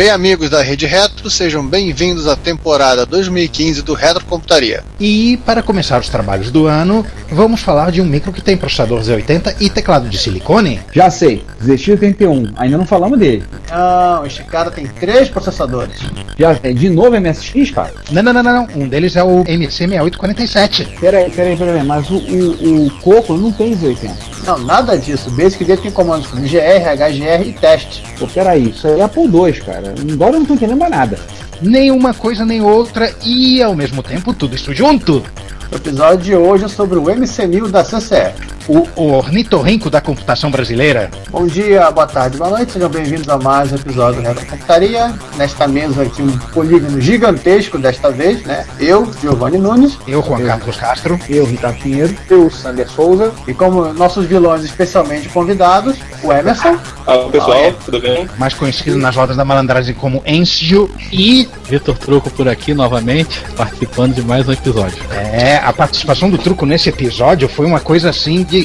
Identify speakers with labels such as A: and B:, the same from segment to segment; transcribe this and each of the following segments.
A: Bem, amigos da Rede Retro, sejam bem-vindos à temporada 2015 do Retrocomputaria.
B: E para começar os trabalhos do ano, vamos falar de um micro que tem processador Z80 e teclado de silicone.
C: Já sei, ZX81, ainda não falamos dele.
D: Não, este cara tem três processadores.
C: Já sei, de novo MSX, cara?
B: Não, não, não, não, não. Um deles é o MC6847.
C: Peraí, peraí, peraí, mas o, o, o Coco não tem Z80.
D: Não, nada disso. O Basic dele tem comandos como GR, HGR e teste.
C: Pô, peraí, isso aí é Apple II, cara. Agora eu não tô entendendo mais nada.
B: Nem uma coisa nem outra e ao mesmo tempo tudo isso junto.
D: O episódio de hoje é sobre o MC1000 da CCE.
B: O, o ornitorrinco da computação brasileira.
D: Bom dia, boa tarde, boa noite, sejam bem-vindos a mais um episódio do Retro Computaria. Nesta mesa aqui um polígono gigantesco desta vez, né? Eu, Giovanni Nunes,
B: Eu, Juan Carlos Castro.
C: Eu, Ricardo Pinheiro.
D: eu, Sander Souza, e como nossos vilões especialmente convidados, o Emerson,
E: Alô pessoal, tudo bem?
B: mais conhecido nas rodas da malandragem como Enzio, e
F: Vitor Truco por aqui novamente, participando de mais um episódio.
B: é, a participação do truco nesse episódio foi uma coisa assim de.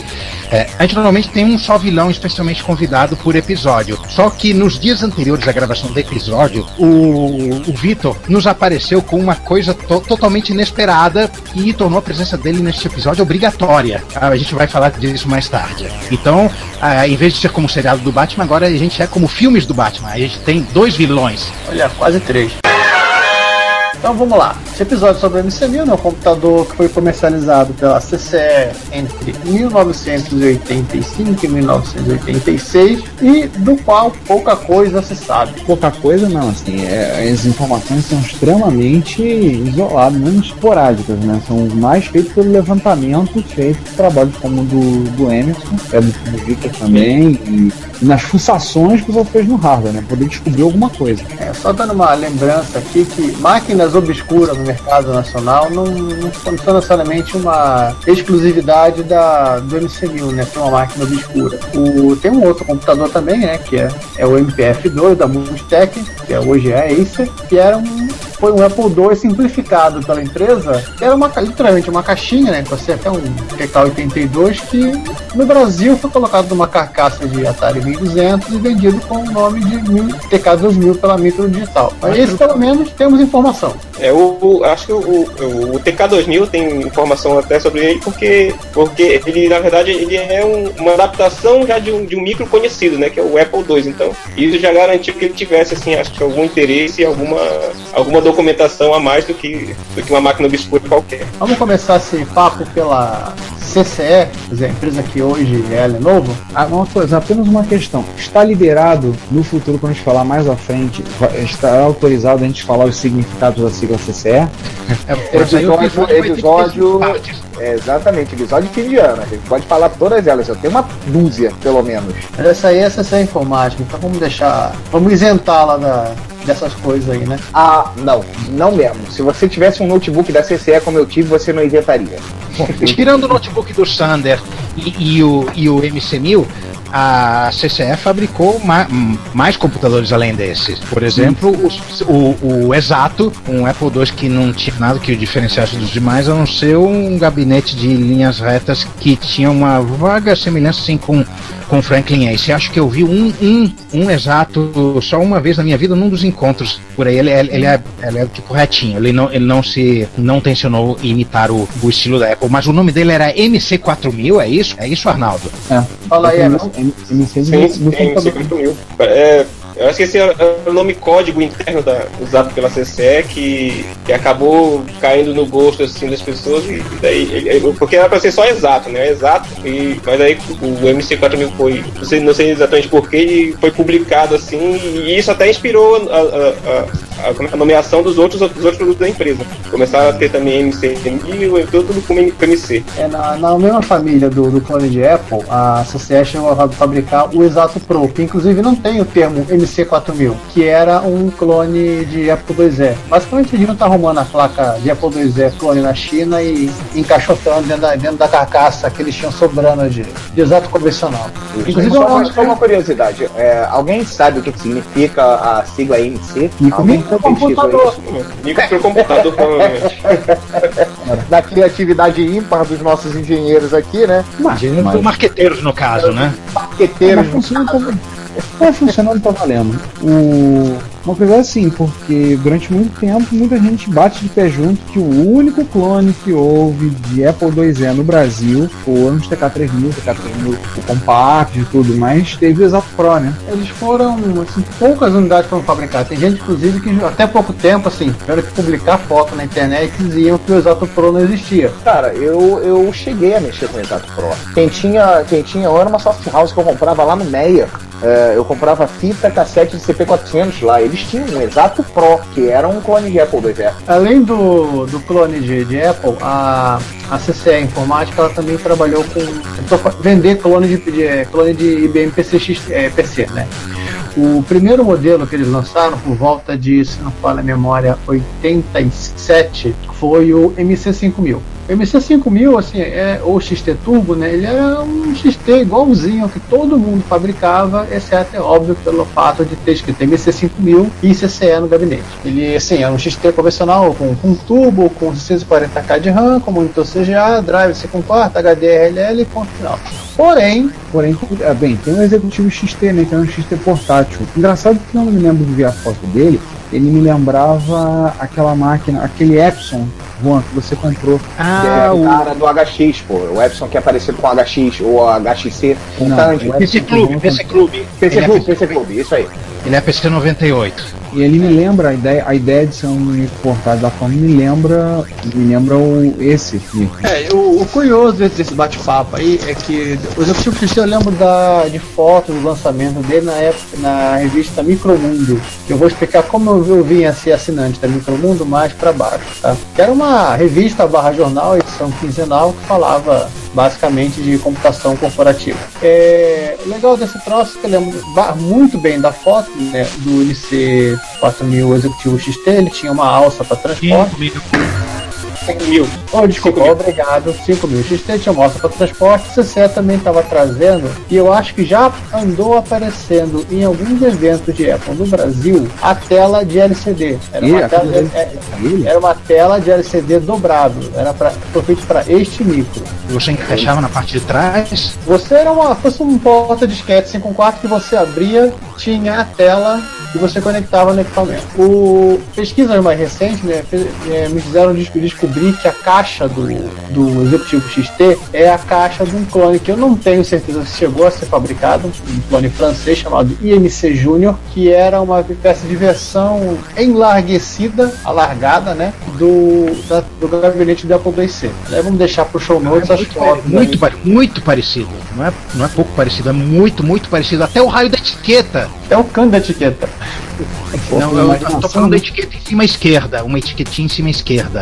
B: É, a gente normalmente tem um só vilão especialmente convidado por episódio. Só que nos dias anteriores à gravação do episódio, o, o Vitor nos apareceu com uma coisa to- totalmente inesperada e tornou a presença dele neste episódio obrigatória. A gente vai falar disso mais tarde. Então, ah, em vez de ser como o seriado do Batman, agora a gente é como filmes do Batman. A gente tem dois vilões.
D: olha, quase três. Então vamos lá. Esse episódio sobre o MC1000 é um computador que foi comercializado pela CCE entre 1985 e 1986 e do qual pouca coisa se sabe.
C: Pouca coisa não, assim, é, as informações são extremamente isoladas, menos esporádicas, né? São mais feitas pelo levantamento feito por trabalhos como o do, do Emerson, é do, do Victor também, e, e nas fuçações que você fez no hardware, né? Poder descobrir alguma coisa.
D: É, só dando uma lembrança aqui que máquinas obscuras no mercado nacional não, não são necessariamente uma exclusividade da, do MC1000, né? Ser uma máquina obscura. O, tem um outro computador também, né? Que é, é o MPF2 da Multitech, que é, hoje é Acer, que era um, foi um Apple II simplificado pela empresa, era uma, literalmente uma caixinha, né? Com até um TK82 que no Brasil foi colocado numa carcaça de Atari 1200 e vendido com o nome de 1000 TK2000 pela Micro Digital. Mas esse pelo menos temos informação.
E: É, o, o- acho que o, o, o TK2000 tem informação até sobre ele, porque, porque ele, na verdade, ele é um- uma adaptação já de um, de um micro conhecido, né, que é o Apple II. Então, isso já garantiu que ele tivesse, assim, acho que algum interesse e alguma, alguma documentação a mais do que, do que uma máquina obscura qualquer.
D: Vamos começar esse papo pela CCE, quer dizer, a empresa que hoje é a Lenovo.
C: Ah, uma coisa, apenas uma questão. Está liberado no futuro, quando a gente falar mais à frente, está autorizado a gente falar os significados da sigla CCE?
B: É, aí o
G: Episódio, episódio,
B: partes.
G: É, exatamente, episódio de fim de ano. A gente pode falar todas elas, eu tenho uma dúzia, pelo menos.
D: Mas essa aí é a Informática, então vamos deixar. Vamos isentá-la da, dessas coisas aí, né?
G: Ah, não, não mesmo. Se você tivesse um notebook da CCE como eu tive, você não isentaria.
B: Bom, tirando o notebook do Sander e, e o, e o MC1000, a CCE fabricou ma- mais computadores além desses. Por exemplo, os- o, o Exato, um Apple II que não tinha nada que o diferenciasse dos demais, a não ser um gabinete de linhas retas que tinha uma vaga semelhança assim, com com Franklin Ace. Acho que eu vi um, um, um exato só uma vez na minha vida num dos encontros por aí. Ele, ele, ele é, ele é tipo retinho. Ele não, ele não se não tensionou imitar o, o estilo da Apple, mas o nome dele era MC4000, é isso? É isso, Arnaldo?
C: É.
D: Fala aí, Emerson.
C: MC do,
E: Sim,
C: do
E: sim,
C: computador.
E: 50 mil. Eu acho que esse é o nome código interno da, usado pela CCE que, que acabou caindo no gosto assim, das pessoas. E daí, ele- porque era para ser só exato, né? Exato. E, mas aí o MC4000 foi, não sei, não sei exatamente porquê, foi publicado assim. E isso até inspirou a, a- a- é é, a nomeação dos outros, dos outros produtos da empresa. Começaram a ter também MC1000, e tudo com MC.
D: É, na, na mesma família do, do clone de Apple, a CCE chegou a fabricar o Exato Pro, que inclusive não tem o termo MC4000, que era um clone de Apple IIe. Basicamente eles não tá arrumando a placa de Apple IIe clone na China e encaixotando dentro da, dentro da carcaça que eles tinham sobrando de, de exato convencional. Inclusive,
G: Só uma, só uma curiosidade, é, alguém sabe o que, significa a sigla MC?
D: Microcomputador.
G: isso?
E: Microcomputador, provavelmente.
G: Da criatividade ímpar dos nossos engenheiros aqui, né?
B: Engenheiros
C: mas-
B: marqueteiros, no caso, né?
G: Marqueteiros.
C: Mas funciona, tá, tá funcionando, tá valendo. O, uma coisa é assim, porque durante muito tempo muita gente bate de pé junto que o único clone que houve de Apple IIe no Brasil foram os TK3000, TK3000 o Compact e tudo, mas teve o Exato Pro, né?
D: Eles foram, assim, poucas unidades foram fabricadas. Tem gente, inclusive, que até pouco tempo, assim, tiveram que publicar foto na internet diziam que o Exato Pro não existia.
G: Cara, eu, eu cheguei a mexer com o Exato Pro. Quem tinha, quem tinha, eu era uma soft house que eu comprava lá no Meia. É, eu comprava fita cassete de CP400 lá. Eles tinham um Exato Pro, que era um clone de Apple IIe.
D: Além do, do clone de, de Apple, a, a CCE Informática ela também trabalhou com vender clone de, de- clone de IBM PCX, é, PC, né? O primeiro modelo que eles lançaram, por volta de, se não falha a memória, 87, foi o MC5000. O MC5000, assim, é, ou XT Turbo, né? Ele era um XT igualzinho ao que todo mundo fabricava, exceto, é óbvio, pelo fato de ter escrito MC5000 e CCE no gabinete. Ele, assim, era um XT convencional com, com turbo, com 640k de RAM, com monitor CGA, drive C4, HDRLL e ponto final. Porém,
C: Porém, é, bem, tem um executivo XT, né? Que é um XT portátil. Engraçado que eu não me lembro de ver a foto dele. Ele me lembrava aquela máquina, aquele Epson, Juan, que você comprou.
G: Ah, o cara do HX, pô. O Epson que é parecido com o HX ou o HXC.
C: Não,
G: tanque.
C: o
B: PC Clube, PC Clube.
G: PC Clube, PC Clube, isso aí.
B: Ele é PC 98.
C: E ele me lembra a ideia, a ideia de ser um micro portátil da forma me lembra, me lembra o esse aqui.
D: É, o, o curioso desse, bate-papo aí é que o Executivo eu lembro da, de fotos do lançamento dele na época na revista Micromundo. Eu vou explicar como eu, eu vim a ser assinante da Micromundo mais para baixo, tá? Que era uma revista barra jornal, edição quinzenal, que falava basicamente de computação corporativa. É, o legal desse troço é que eu lembro ba- muito bem da foto né, do IC 4000 Executivo XT, ele tinha uma alça para transporte.
E: 5 mil.
D: Oh, desculpa, obrigado. 5 mil XT tinha mostra para transporte. CCE também estava trazendo, e eu acho que já andou aparecendo em alguns eventos de Apple no Brasil, a tela de LCD. Era uma, tela, é-
C: Ele?
D: era uma tela de LCD dobrado. Era pra, foi feito para este micro.
B: Você encaixava na parte de trás.
D: Você era uma, fosse um porta disquete 5 quarto que você abria, tinha a tela e você conectava no equipamento. O pesquisas mais recentes né, eh, me fizeram des- descobrir que a caixa do, do Executivo XT é a caixa de um clone que eu não tenho certeza se chegou a ser fabricado, um clone francês chamado IMC Junior, que era uma espécie de versão enlarguecida, alargada, né, do, da- do gabinete do Apple IIc. Aí vamos deixar para o show notes as
B: muito,
D: fotos.
B: muito, pare- muito parecido. Não é, não é pouco parecido, é muito, muito parecido. Até o raio da etiqueta.
D: É o cano da etiqueta. Yeah.
B: Não, eu, eu tô falando da etiqueta em cima esquerda. Uma etiquetinha em cima esquerda.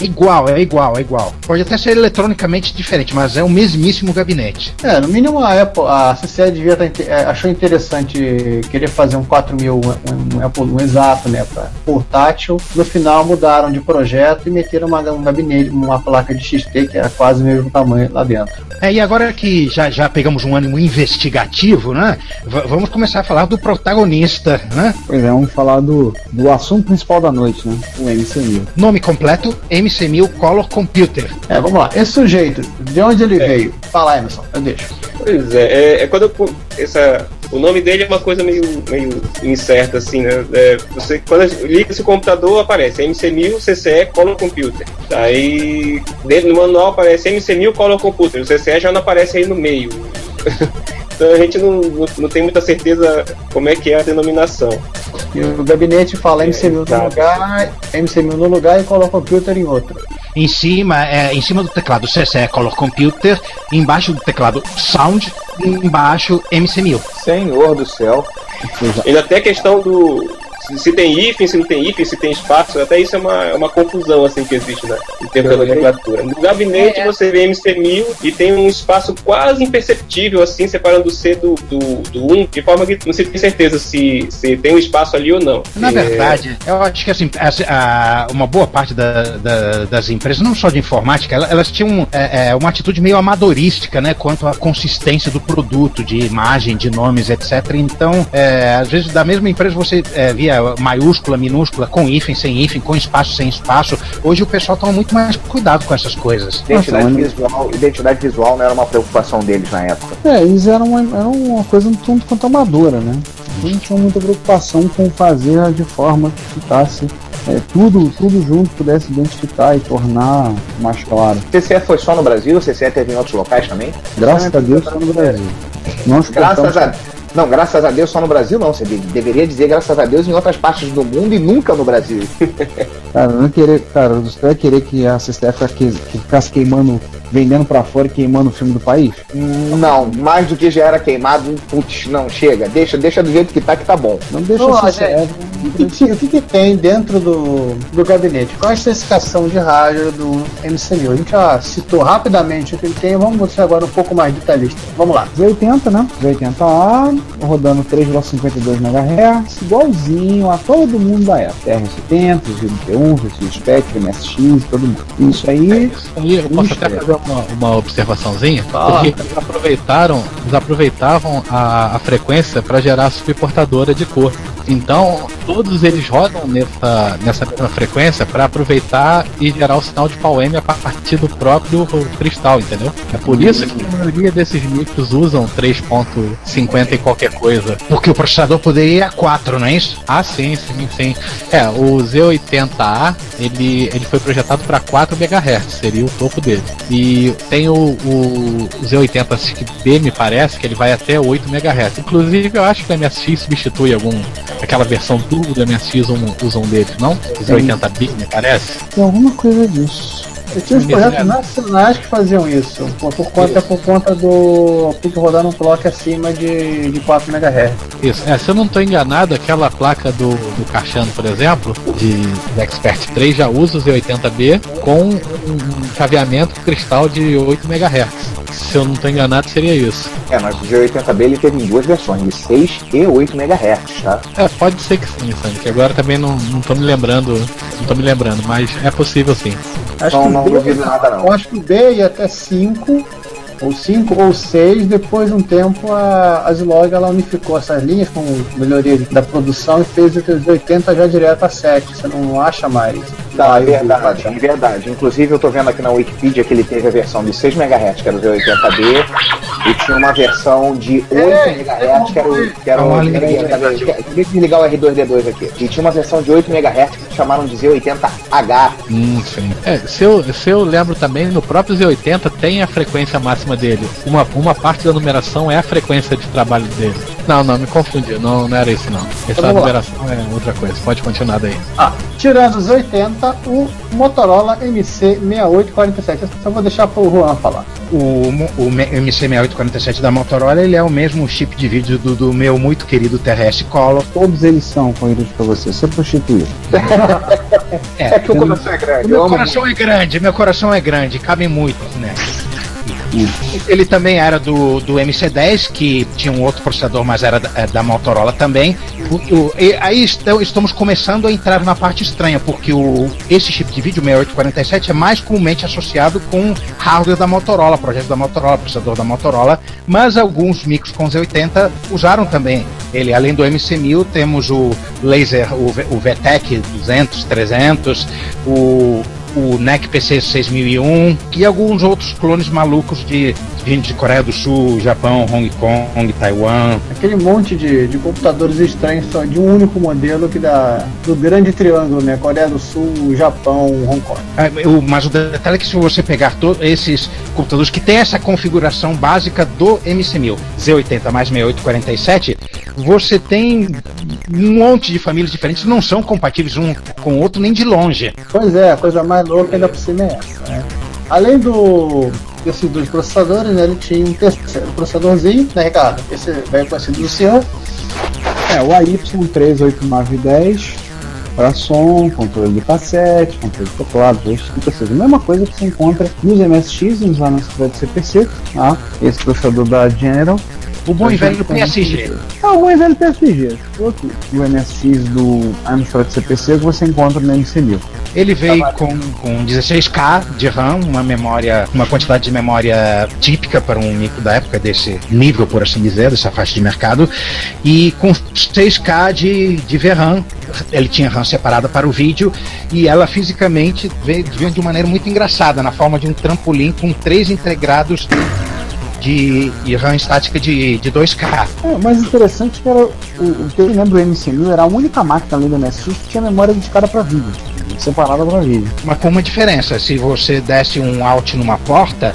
B: É igual, é igual, é igual. Pode até ser eletronicamente diferente, mas é o mesmíssimo gabinete.
D: É, no mínimo a Apple, a CCE devia tá, é, achou interessante querer fazer um 4000, um, um Apple, um exato, né, para portátil. No final mudaram de projeto e meteram uma, um gabinete, uma placa de XT que era quase o mesmo tamanho lá dentro.
B: É, e agora que já, já pegamos um ânimo investigativo, né? vamos começar a falar do protagonista, né?
C: Pois é, vamos falar do, do assunto principal da noite, né? O MC1000.
B: Nome completo: MC1000 Color Computer.
D: É, vamos lá. Esse sujeito, de onde ele veio? Fala, Emerson, eu deixo.
E: Pois é, é, é quando eu, essa, o nome dele é uma coisa meio, meio incerta, assim, né? É, você, quando liga esse computador, aparece MC1000 CCE Color Computer. Aí, dentro do manual aparece MC1000 Color Computer. O CCE já não aparece aí no meio. então a gente não, não, não, tem muita certeza como é que é a denominação.
D: E o gabinete fala MC1000 no lugar, MC1000 no lugar e Color Computer em outro.
B: Em cima, é, em cima do teclado CCE Color Computer, embaixo do teclado Sound, embaixo MC1000.
G: Senhor do céu.
E: Ainda tem a questão do se tem hífen, se não tem hífen, se tem espaço, até isso é uma, é uma confusão assim que existe né, em termos da nomenclatura. No gabinete é. você vê MC1000 e tem um espaço quase imperceptível assim, separando o C do, do, do 1, de forma que não se tem certeza se, se tem um espaço ali ou não.
B: Na é... verdade, eu acho que assim, a, a, uma boa parte da, da, das empresas, não só de informática, elas, elas tinham é, é, uma atitude meio amadorística, né, quanto à consistência do produto, de imagem, de nomes, etc. Então, é, às vezes da mesma empresa você é, via maiúscula, minúscula, com hífen, sem hífen, com espaço, sem espaço. Hoje o pessoal toma muito mais cuidado com essas coisas.
G: Identidade, Nossa, visual, identidade visual não era uma preocupação deles na época.
C: É, eles eram uma, era uma coisa um tanto quanto amadora, né? Não tinha muita preocupação com fazer de forma que ficasse é, tudo, tudo junto pudesse identificar e tornar mais claro.
G: CCE foi só no Brasil? O CCE teve em outros locais também?
C: Graças a Deus só no Brasil.
G: Nós Graças a não, graças a Deus só no Brasil não. Você deveria dizer graças a Deus em outras partes do mundo e nunca no Brasil.
C: cara, não querer, cara, você vai querer que a CSTF que, que ficasse queimando vendendo para fora e queimando o filme do país?
G: Não, mais do que já era queimado, putz, não, chega, deixa, deixa do jeito que tá que tá bom.
D: Não deixa não, assim, é, o, que, o que, que, tem dentro do, do gabinete? Qual a especificação de rádio do MCU? A gente já citou rapidamente o que ele tem, vamos mostrar agora um pouco mais detalhista. Vamos lá.
C: Z80, né? Z80A, rodando 3,52 MHz, igualzinho a todo mundo da época. TR-70, G91, GX Spectrum, MSX, todo mundo. Isso aí. É
F: eu posso até fazer uma, uma observaçãozinha, porque eles aproveitaram, eles aproveitavam a, a frequência para gerar subportadora de cor. Então, todos eles rodam nessa, nessa mesma frequência para aproveitar e gerar o sinal de PAL-M a partir do próprio cristal, entendeu? É por isso que a maioria desses micros usam 3.50 e qualquer coisa.
B: Porque o processador poderia ir a 4, não é isso?
F: Ah, sim, sim, sim. É, o Z80A, ele, ele foi projetado para 4 MHz, seria o topo dele. E tem o, o Z80B, me parece, que ele vai até 8 MHz. Inclusive, eu acho que o MSX substitui algum aquela versão turbo do MSX usam, usam deles, não? Os 80 bits, me parece.
C: Tem alguma coisa disso.
D: Eu tinha os projetos nacionais que faziam isso, por, por conta, por conta do PIC rodar um clock acima de, de 4 MHz.
F: Isso, é, se eu não estou enganado, aquela placa do, do Cachano, por exemplo, de, de Expert 3 já usa o Z80B com um, um chaveamento cristal de 8 MHz. Se eu não estou enganado, seria isso.
G: É, mas o G80B ele teve em duas versões, de 6 e 8 MHz, tá?
F: É, pode ser que sim, Sandy, que agora também não, não tô me lembrando, não tô me lembrando, mas é possível sim.
D: Acho então, não, não duvido nada não. Eu acho que o B ia até 5 ou 5 ou 6, depois de um tempo a, a Zilog ela unificou essas linhas com melhoria da produção e fez os 80 já direto a 7, você não acha mais.
G: Não, é verdade, é verdade. Inclusive eu tô vendo aqui na Wikipedia que ele teve a versão de 6 MHz, que era o Z80B, e tinha uma versão de 8 é, MHz, que era o. Que era desligar o R2D2 aqui. E tinha uma versão de 8 MHz que chamaram de Z80H.
F: Hum, sim. É, se eu, se eu lembro também, no próprio Z80 tem a frequência máxima dele. Uma, uma parte da numeração é a frequência de trabalho dele. Não, não, me confundi. Não, não era isso não. Essa então, numeração é outra coisa. Pode continuar daí.
D: Ah, tirando os 80, o Motorola MC6847. Eu só vou deixar pro Juan falar.
B: O, o MC6847 da Motorola ele é o mesmo chip de vídeo do, do meu muito querido terrestre Color.
C: Todos eles são, corridos para você. Você prostituir.
G: é, é que o coração é grande.
B: Meu coração é grande, meu coração é grande, cabe muito, né? Ele também era do, do MC10, que tinha um outro processador, mas era da, é, da Motorola também. O, o, aí estamos começando a entrar na parte estranha, porque o, esse chip de vídeo, 6847, é mais comumente associado com hardware da Motorola, projeto da Motorola, processador da Motorola, mas alguns micros com Z80 usaram também ele. Além do MC1000, temos o laser, o, o VTEC 200, 300, o o NEC PC 6001 e alguns outros clones malucos de vindo de Coreia do Sul, Japão, Hong Kong, Taiwan.
D: Aquele monte de, de computadores estranhos só de um único modelo que dá do grande triângulo, né? Coreia do Sul, Japão, Hong Kong.
B: Ah, o- Mas o detalhe é que se você pegar todos esses computadores que tem essa configuração básica do MC1000, Z80 mais 6847, você tem um monte de famílias diferentes que não são compatíveis um com o outro nem de longe.
D: Pois é, a coisa mais louca ainda por cima é essa, né? Além do desses dois processadores, né, ele tinha um terceiro processadorzinho, né, Ricardo? Esse bem conhecido do senhor.
C: É, o AY38910 para som, controle de cassete, controle de teclado, a mesma coisa que você encontra nos MSX, nos lá na Secret CPC, tá? esse processador da General.
B: O bom e velho PSG.
C: Ah, o bom e velho PSG. Do MSX do Amstrad CPC que você encontra no MC1000.
B: Ele veio com, com 16K de RAM, uma memória, uma quantidade de memória típica para um micro da época desse nível, por assim dizer, dessa faixa de mercado, e com 6K de, de VRAM. Ele tinha RAM separada para o vídeo e ela fisicamente veio, veio de uma maneira muito engraçada, na forma de um trampolim com três integrados de, de RAM estática de, de 2K.
C: É, o mais interessante que era o, o que eu lembro do MC1000 era a única máquina além do MSX que tinha memória dedicada para vídeo, separada para vídeo.
B: Mas com uma diferença, se você desse um alt numa porta,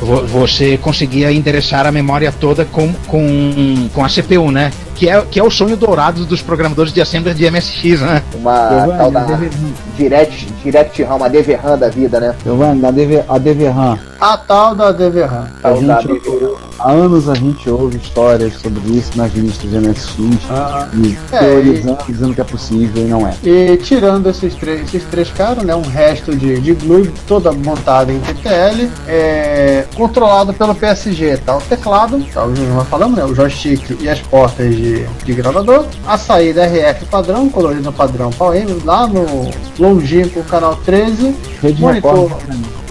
B: vo- você conseguia endereçar a memória toda com, com, com a CPU, né? Que é, que é o sonho dourado dos programadores de assembler de MSX, né?
G: Uma tal da
C: DV
G: Direct, Direct RAM, uma DV-RAM da vida, né?
C: Giovanni, a, DV, a DVRAM.
D: A tal da DVRAM.
C: A gente,
G: DV-RAM.
C: há anos a gente ouve histórias sobre isso nas listas de MSX,
D: Ah,
C: e
D: É,
C: teorizando, dizendo que é possível e não é.
D: E tirando esses três, esses três caras, né, um resto de, de glue toda montada em TTL, é, controlado pelo PSG, tá? O teclado, tá, o nós falamos, né, o joystick e as portas de, de gravador, a saída RF padrão, colorido padrão PAL-M, lá no longínquo canal 13,
C: Rede
D: monitor,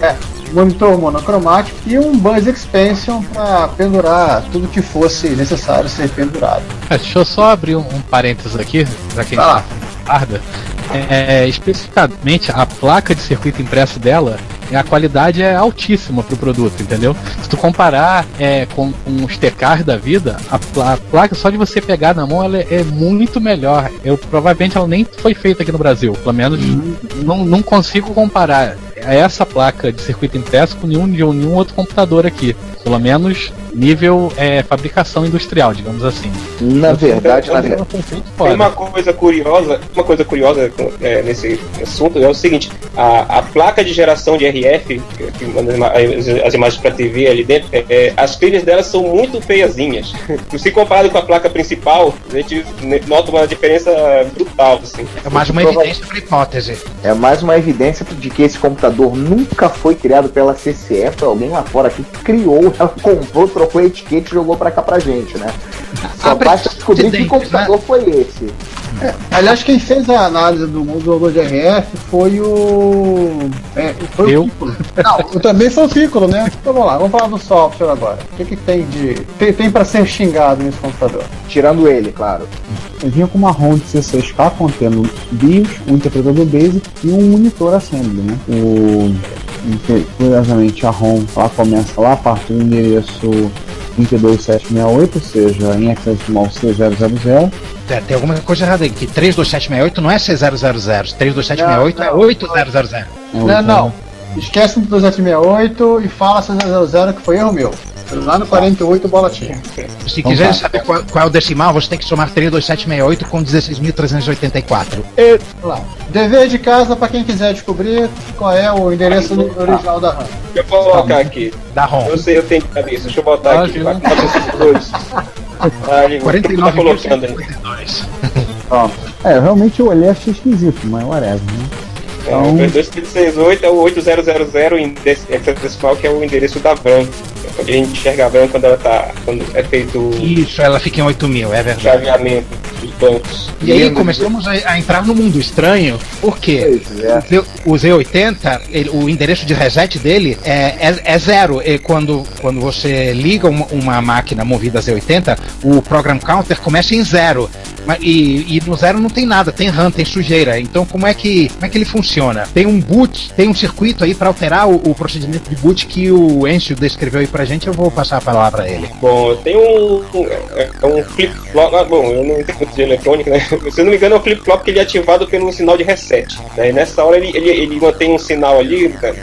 D: é, monitor monocromático e um buzz expansion para pendurar tudo que fosse necessário ser pendurado.
F: É, deixa eu só abrir um, um parênteses aqui, pra quem tá guarda. É, especificamente a placa de circuito impresso dela, é, a qualidade é altíssima pro produto, entendeu? Se tu comparar é, com, com os TKs da vida, a, a placa só de você pegar na mão ela é, é muito melhor. Eu provavelmente ela nem foi feita aqui no Brasil, pelo menos não, não consigo comparar essa placa de circuito impresso com nenhum, de nenhum outro computador aqui. Pelo menos nível é, fabricação industrial, digamos assim.
G: Na verdade, na
E: Tem
G: verdade.
E: Tem
F: fora.
E: uma coisa curiosa, uma coisa curiosa é, nesse assunto é o seguinte: a, a placa de geração de RF, que manda as, as imagens para TV ali dentro, é, é, as trilhas delas são muito feiazinhas. Se comparado com a placa principal, a gente nota uma diferença brutal, assim.
B: É mais uma evidência para hipótese.
G: É mais uma evidência de que esse computador nunca foi criado pela CCE, foi alguém lá fora que criou, ela comprou, trocou a etiqueta e jogou pra cá pra gente, né? Só
B: Ah,
G: basta descobrir que
B: precedentes,
G: computador foi esse.
D: Aliás, quem fez a análise do modulador de RF foi o. É, foi
F: Eu?
D: o Piccolo. Não, eu também sou o Piccolo, né? Então vamos lá, vamos falar do software agora. O que, que tem de. Tem, tem pra ser xingado nesse computador?
G: Tirando ele, claro.
C: Eu vinha com uma ROM de C6K contendo BIOS, um interpretador BASIC e um monitor assembly, né? O, curiosamente, a ROM ela começa lá a partir do endereço 32768, ou seja, em hexadecimal C000.
B: Tem, tem alguma coisa errada aí, que 32768 não é C000, 32768 é
D: Não, não.
B: 8000.
C: É o
D: Não, não. Esquece o 2768 e fala 600 que foi erro meu. Lá no 48 bola tinha.
B: Se
C: Então
B: quiser
C: tá.
B: saber qual, qual é o decimal, você tem que somar 32768 com 16.384.
D: Vamos lá. Dever de casa pra quem quiser descobrir qual é o endereço original da RAM.
E: Deixa eu colocar aqui.
B: Da ROM.
E: Eu sei, eu tenho de cabeça. Deixa eu botar
F: Ah,
E: aqui o que tu tá colocando aí?
B: 49.152.
C: Ó, É, realmente eu olhei achei esquisito, mas whatever, né?
E: É, o 268 é o 8000 em dec- hexadecimal, que é o endereço da VRAM. É a gente enxerga a VRAM quando ela tá. quando é feito
B: Isso, ela fica em 8000, é verdade.
E: chaveamento dos bancos.
B: E aí começamos a, a entrar no mundo estranho, porque
G: é.
B: o Z- o Z80, ele- o endereço de reset dele é, é, é zero. E quando, quando você liga uma, uma máquina movida a Z80, o program counter começa em zero. E, e no zero não tem nada, tem RAM, tem sujeira. Então como é que como é que ele funciona? Tem um boot, tem um circuito aí para alterar o, o procedimento de boot que o Encio descreveu aí pra gente. Eu vou passar a palavra a ele.
E: Bom, tem um, um, é- é flip-flop. Ah, bom, eu não entendo de eletrônica, né? Se não me engano, é um flip-flop que ele é ativado pelo sinal de reset. Né? E nessa hora ele, ele, ele mantém um sinal ali, né?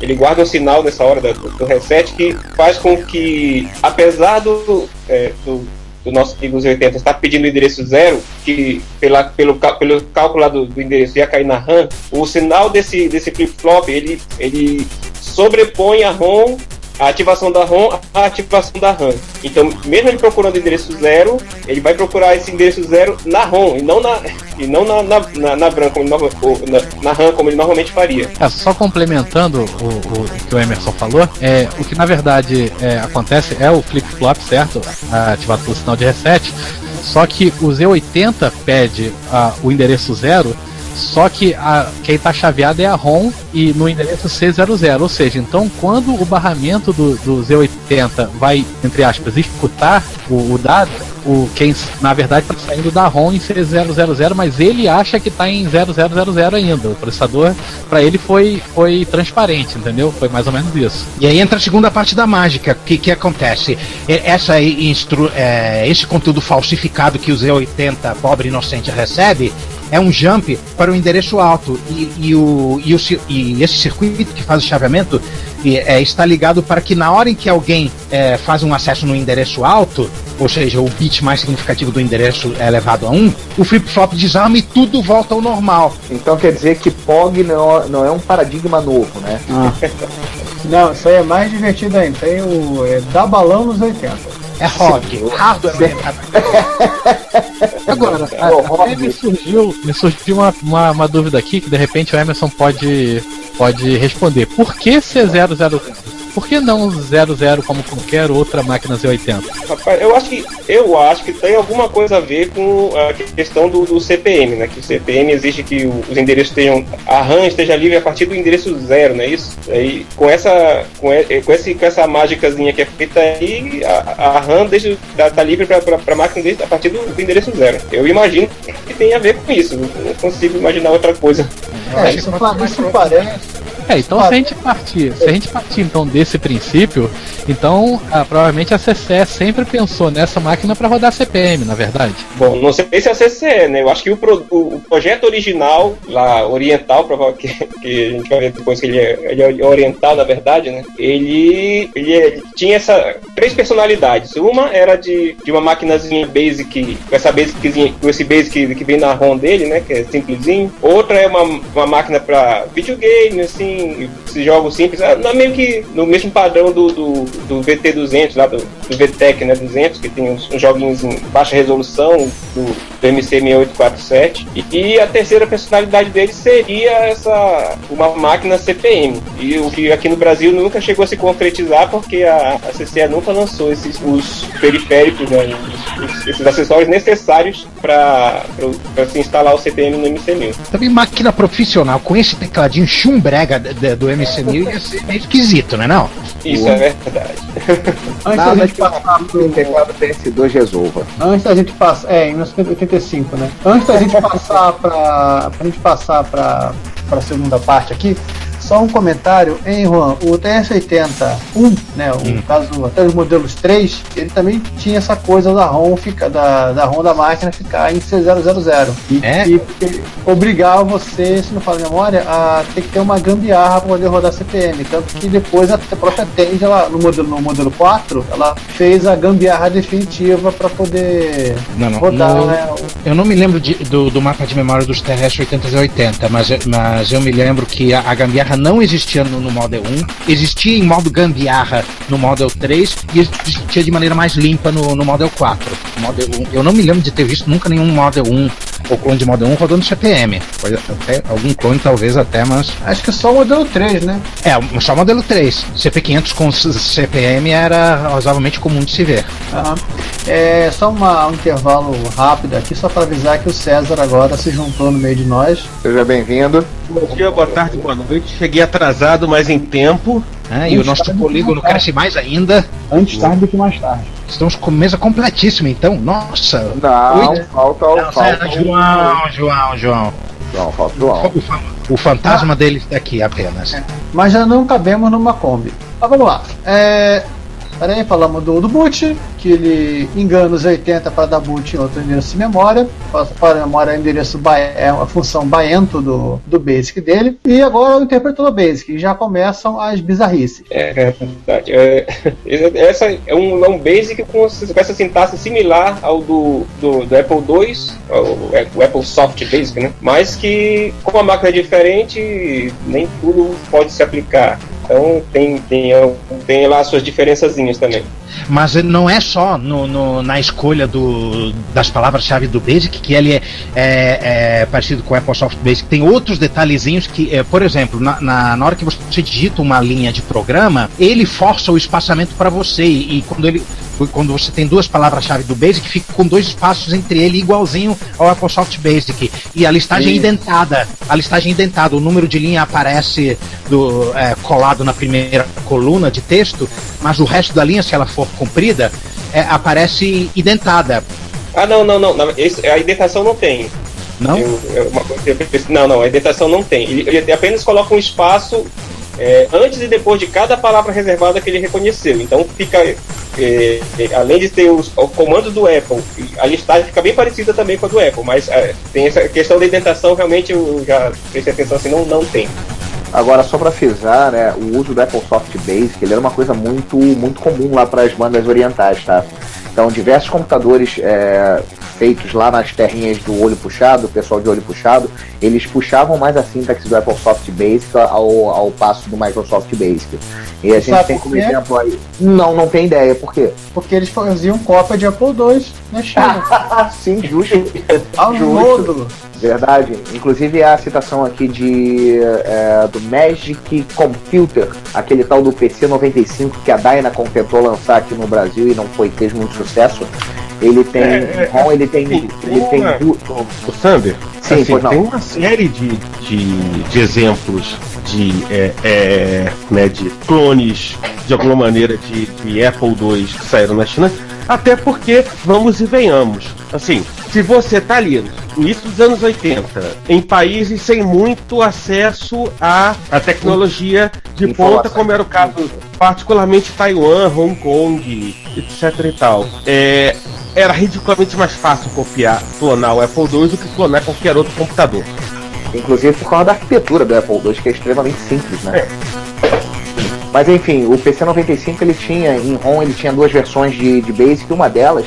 E: ele guarda um sinal nessa hora do, do reset que faz com que, apesar do, é, do, do nosso Windows 80 estar pedindo o endereço zero, que pela, pelo, pelo cálculo do, do endereço ia cair na RAM, o sinal desse, desse flip-flop ele, ele sobrepõe a ROM a ativação da ROM à ativação da RAM. Então, mesmo ele procurando endereço zero, ele vai procurar esse endereço zero na ROM e não na, e não na, na, na, na RAM, como ele, na, na RAM, como ele normalmente faria.
F: É, só complementando o, o que o Emerson falou, é, o que na verdade é, acontece é o flip-flop, certo? Ativado pelo sinal de reset. Só que o Z80 pede ah, o endereço zero, só que a, quem está chaveado é a ROM e no endereço C00. Ou seja, então quando o barramento do, do Z80 vai, entre aspas, escutar o, o dado, o quem na verdade está saindo da ROM em C000, mas ele acha que está em 0000 ainda. O processador, para ele, foi, foi transparente, entendeu? Foi mais ou menos isso.
B: E aí entra a segunda parte da mágica. O que, que acontece? Essa instru- é, esse conteúdo falsificado que o Z80 pobre inocente recebe é um jump para o endereço alto. E, e o, e, o e esse circuito que faz o chaveamento e, é, está ligado para que na hora em que alguém é, faz um acesso no endereço alto, ou seja, o bit mais significativo do endereço é elevado a 1, o flip-flop desarma e tudo volta ao normal.
G: Então quer dizer que POG não, não é um paradigma novo, né?
D: Não, isso aí é mais divertido ainda. Tem o é, Dá Balão nos 80.
B: É ROG, hardware orientado.
F: Agora, a- até me surgiu, me surgiu uma, uma, uma dúvida aqui que de repente o Emerson pode, pode responder. Por que C000? Por que não 00 como qualquer outra máquina Z80?
E: Rapaz, eu acho que eu acho que tem alguma coisa a ver com a questão do, do CPM, né? Que o CPM exige que os endereços estejam. A RAM esteja livre a partir do endereço zero, não é isso? Aí com essa. Com, com, esse, com essa mágicazinha que é feita aí, a, a RAM deixa, tá, tá livre para a máquina desde- a partir do, do endereço zero. Eu imagino que tem a ver com isso. Eu não consigo imaginar outra coisa.
D: É, isso, isso parece.
F: É, então se a gente partir, se a gente partir então desse princípio, então ah, provavelmente a CCE sempre pensou nessa máquina para rodar CPM, na verdade.
E: Bom, não sei se é a CCE, né? Eu acho que o, pro- o- o projeto original, lá, oriental, que, que a gente vai ver depois que ele é, ele é oriental, na verdade, né? Ele, ele é- tinha essa três personalidades. Uma era de, de uma maquinazinha basic, com essa basiczinha, com esse basic que vem na ROM dele, né? Que é simplesinho. Outra é uma, uma máquina para videogame, assim, esses jogos simples. Ah, não, meio que no mesmo padrão do, do, do VT200, lá do, do VTEC, né? 200, que tem uns, uns joguinhos em baixa resolução do, do MC6847. E, e a terceira personalidade dele seria essa uma máquina CPM. E o que aqui no Brasil nunca chegou a se concretizar porque a, a CCE nunca lançou esses os periféricos, né, os- esses acessórios necessários para se instalar o CPM no MC1000.
B: Também máquina profissional com esse tecladinho chumbrega de- do MC1000 ia ser meio esquisito, né não?
E: Isso é verdade.
D: Antes da
G: Nada
D: gente
G: que o
D: passar pro.
G: teclado PS2 resolva.
D: Antes da gente passar. É, em 1985, né? Antes da gente passar pra. pra gente passar pra, pra segunda parte aqui, só um comentário, hein, Juan? O TS-81, né? O caso, até os modelos 3, ele também tinha essa coisa da ROM, fica, da, da ROM da máquina ficar em C000. E,
B: É?
D: e obrigava você, se não fala a memória, a ter que ter uma gambiarra para poder rodar CPM. Tanto que depois a própria Tende, ela, no, modelo, no modelo 4, ela fez a gambiarra definitiva para poder
B: Não, não.
D: rodar
B: no-
D: né,
B: Eu não me lembro de- do, do mapa de memória dos TRS 80 e 80, mas, eu- mas eu me lembro que a, a gambiarra não existia no, no Model 1, existia em modo gambiarra no Model 3 e existia de maneira mais limpa no, no Model 4. O Model 1, eu não me lembro de ter visto nunca nenhum Model 1 ou clone de Model 1 rodando CPM. Até, algum clone talvez até, mas.
D: Acho que só o modelo 3, né?
B: É, só o modelo 3. CP500 com CPM era razoavelmente comum de se ver.
D: É só uma- um intervalo rápido aqui, só para avisar que o César agora se juntou no meio de nós.
G: Seja bem-vindo.
H: Bom dia, boa tarde, boa noite. Cheguei atrasado, mas em tempo.
B: né? E o nosso polígono cresce mais ainda.
C: Antes tarde do que mais tarde.
B: Estamos com mesa completíssima, então. Nossa!
G: Não,
B: Oito.
G: falta o.
B: Não,
G: falta o-
B: João, João, João.
G: João, falta o João.
B: O, fa- o fantasma dele aqui apenas.
D: Mas já não cabemos numa Kombi. Mas vamos lá. É, Peraí, falamos do, do boot, que ele engana os 80 para dar boot em outro endereço de memória. Passa Para a memória é o endereço ba- é a função baento do, do basic dele. E agora o interpretou do basic. E já começam as bizarrices.
E: É, é verdade. É, essa é um, é um basic com, essa sintaxe similar ao do, do, do Apple II, o, o Apple Soft Basic, né? Mas que, como a máquina é diferente, nem tudo pode se aplicar. Então tem, tem, tem lá suas diferençazinhas também.
B: Mas não é só no, no- na escolha do, das palavras-chave do Basic que ele é, é- é parecido com o Apple Soft Basic. Tem outros detalhezinhos que, é, por exemplo, na, na, na hora que você digita uma linha de programa, ele força o espaçamento para você. E, e quando ele. Quando você tem duas palavras-chave do Basic, fica com dois espaços entre ele, igualzinho ao Apple Soft Basic. E a listagem é
C: Isso.
B: indentada. A listagem indentada. O número de linha aparece do, é, colado na primeira coluna de texto, mas o resto da linha, se ela for comprida, é, aparece identada.
E: Ah, não, não, não. esse- a indentação não tem.
B: Não?
E: Eu- eu- eu não, não, a indentação não tem. Ele, ele apenas coloca um espaço é, antes e depois de cada palavra reservada que ele reconheceu. Então fica. é, é, além de ter os, o comando do Apple, a listagem fica bem parecida também com a do Apple, mas é, tem essa questão da indentação, realmente eu já prestei atenção assim, não, não tem.
G: Agora, só para frisar, né, o uso do Apple Soft Basic ele era uma coisa muito, muito comum lá para as bandas orientais, tá? Então, diversos computadores é, feitos lá nas terrinhas do olho puxado, o pessoal de olho puxado, eles puxavam mais a sintaxe do Apple Soft Basic ao, ao passo do Microsoft Basic. E a gente
D: Sabe
G: tem como
D: quê?
G: exemplo aí. Não, não tem ideia, por quê?
D: Porque eles faziam cópia de Apple II na China.
G: Sim, justo.
D: Ao
G: Justo.
D: módulo.
G: Verdade. Inclusive a citação aqui de é, do Magic Computer, aquele tal do PC 95 que a Dynacon tentou lançar aqui no Brasil e não foi fez muito sucesso. Ele tem,
H: É, é,
G: bom, ele tem, ele tem
H: uma-
G: du-
H: O Sander,
G: Sim,
H: assim,
G: pois não.
H: tem uma série de, de, de exemplos de, é, é, né, de clones, de alguma maneira, de, de Apple II que saíram na China, até porque, vamos e venhamos, assim, se você tá ali no início dos anos 80, em países sem muito acesso à, à tecnologia de
G: Informação.
H: ponta, como era o caso particularmente Taiwan, Hong Kong, etc e tal, é, era ridiculamente mais fácil copiar, clonar o Apple II do que clonar qualquer outro computador.
G: inclusive por causa da arquitetura do Apple II, que é extremamente simples, né?
H: É.
G: Mas enfim, o PC 95 ele tinha, em ROM ele tinha duas versões de, de Basic, uma delas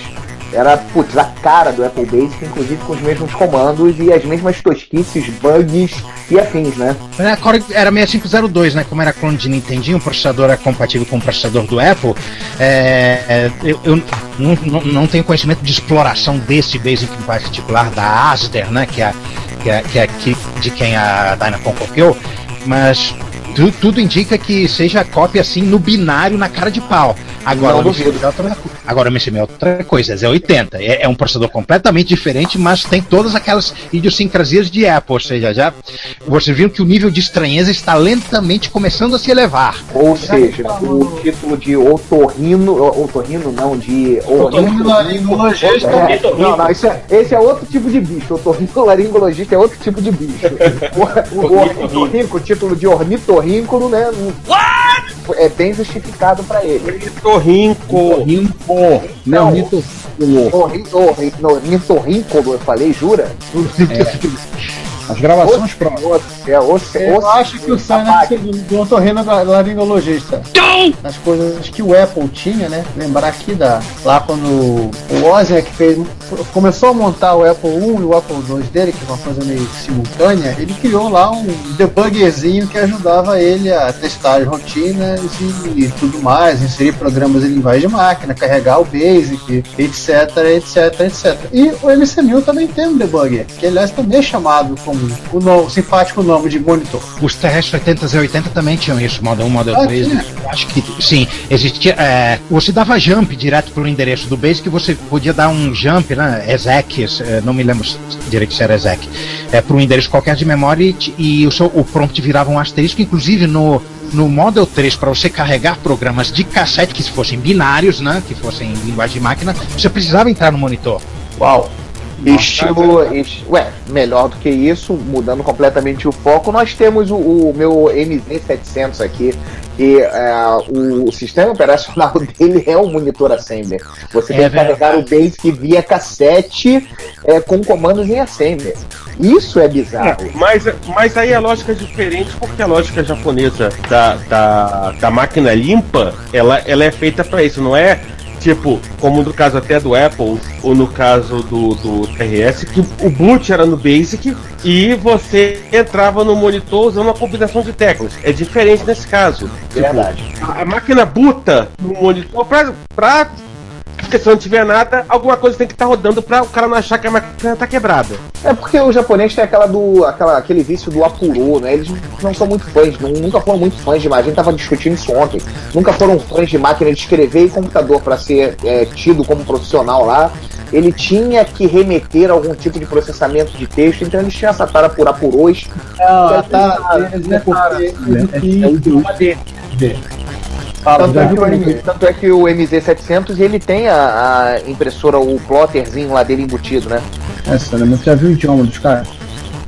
G: era, putz, a cara do Apple Basic, inclusive com os mesmos comandos e as mesmas tosquices, bugs e afins, né?
B: Era Core- Era 6502, né? Como era clone de Nintendinho, o processador era compatível com o processador do Apple. É, é, eu eu não, não, não tenho conhecimento de exploração desse Basic em particular, da Asder, né? Que é, que é, que é que- de quem a Dynacon copiou, mas tu- tudo indica que seja cópia assim no binário, na cara de pau. Agora,
G: Não
B: o MCM é outra, agora o MCM é outra coisa, é 80. É, é um processador completamente diferente, mas tem todas aquelas idiosincrasias de Apple, ou seja, já você viu que o nível de estranheza está lentamente começando a se elevar.
G: Ou seja, o título de otorrino, o- otorrino não, de
D: Otorrinolaringologista.
G: É, não, não, isso é- esse é outro tipo de bicho. Otorrinolaringologista é outro tipo de bicho. O, o, o ornitorrinco, o título de ornitorrínculo, né? não- É bem justificado pra ele.
H: Ornitorrinco.
C: Ornitorrinco. Não,
G: Não.
C: Nito.
G: Orni- orni- no- Ornitorrínculo, eu falei, jura?
C: As gravações próximas.
G: É,
D: Eu acho que o Sam ser do, do otorrinolaringologista. As coisas que o Apple tinha, né? Lembrar aqui da. Lá quando o Wozniak fez. Começou a montar o Apple I e o Apple II dele, que é uma coisa meio simultânea, ele criou lá um debuggerzinho que ajudava ele a testar as rotinas e, e tudo mais, inserir programas em linguagem de máquina, carregar o Basic, etc, etc, etc. E o MC1000 também tem um debugger, que aliás também é chamado como o, no- o simpático nome de monitor.
B: Os terrestres 80 e 80 também tinham isso, Model 1, Model
D: Ah,
B: 3.
D: tinha?
B: eu Acho que sim, existia. é, você dava jump direto para o endereço do Basic, você podia dar um jump, né? Exec, é, não me lembro direito se era exec, é, para um endereço qualquer de memória e, e o, seu, o prompt virava um asterisco, inclusive no, no Model 3, para você carregar programas de cassete que fossem binários, né? Que fossem em linguagem de máquina, você precisava entrar no monitor.
G: Uau. Estilo, est- ué, melhor do que isso, mudando completamente o foco, nós temos o, o meu MZ700 aqui, que é, o sistema operacional dele é um monitor assembler. Você
B: É
G: tem que
B: verdade.
G: carregar o Basic via cassete é, com comandos em assembler. Isso é bizarro.
H: Mas, mas aí a lógica é diferente porque a lógica japonesa da, da, da máquina limpa, ela, ela é feita para isso, não é tipo, como no caso até do Apple, ou no caso do, do TRS, que o boot era no Basic e você entrava no monitor usando uma combinação de teclas. É diferente nesse caso. Tipo,
G: Verdade.
H: a, a máquina buta no monitor pra, pra. Porque se não tiver nada, alguma coisa tem que estar rodando pra o cara não achar que a máquina tá quebrada.
G: É porque o japonês tem aquela do, aquela, aquele vício do apurô, né? Eles não são muito fãs, não- nunca foram muito fãs de máquina. A gente tava discutindo isso ontem. Nunca foram fãs de máquina de escrever e computador para ser é, tido como profissional lá. Ele tinha que remeter a algum tipo de processamento de texto, então eles tinham essa tara por apurôs.
D: Não,
G: É
D: a tara deles é porque é difícil. Fala,
G: Tanto é, que o,
D: Jack.
G: M- tanto é que o MZ700 ele tem a, a impressora, o plotterzinho lá dele embutido, né?
C: Essa, né? Mas você já viu o idioma dos caras?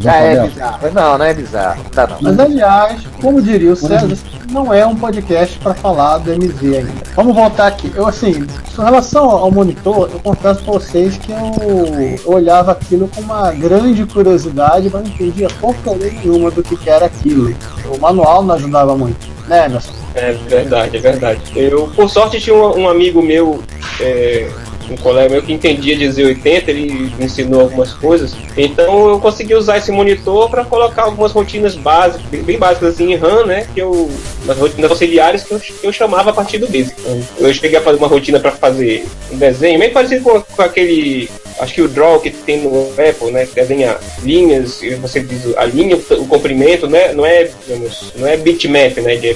G: Ah, é
C: alfabetos?
G: bizarro. Não, não é bizarro. Tá, não.
D: Mas aliás, como diria o César, não é um podcast para falar do MZ ainda. Vamos voltar aqui. Eu assim, com relação ao monitor, eu confesso para vocês que eu, olhava aquilo com uma grande curiosidade, mas não entendia porcaria nenhuma do que, que era aquilo. O manual não ajudava muito, né, Emerson?
E: É verdade, é verdade. Eu, por sorte, tinha um, um amigo meu, é, um colega meu que entendia de Z80, ele me ensinou algumas coisas. Então eu consegui usar esse monitor para colocar algumas rotinas básicas, bem, básicas assim, em RAM, né? Que eu, umas rotinas auxiliares que eu, que eu chamava a partir do Basic. Então, eu cheguei a fazer uma rotina para fazer um desenho, meio parecido com, com aquele. Acho que o draw que tem no Apple, né? Que desenha linhas, e você diz a linha, o comprimento, né? Não é, digamos, não é bitmap, né? De,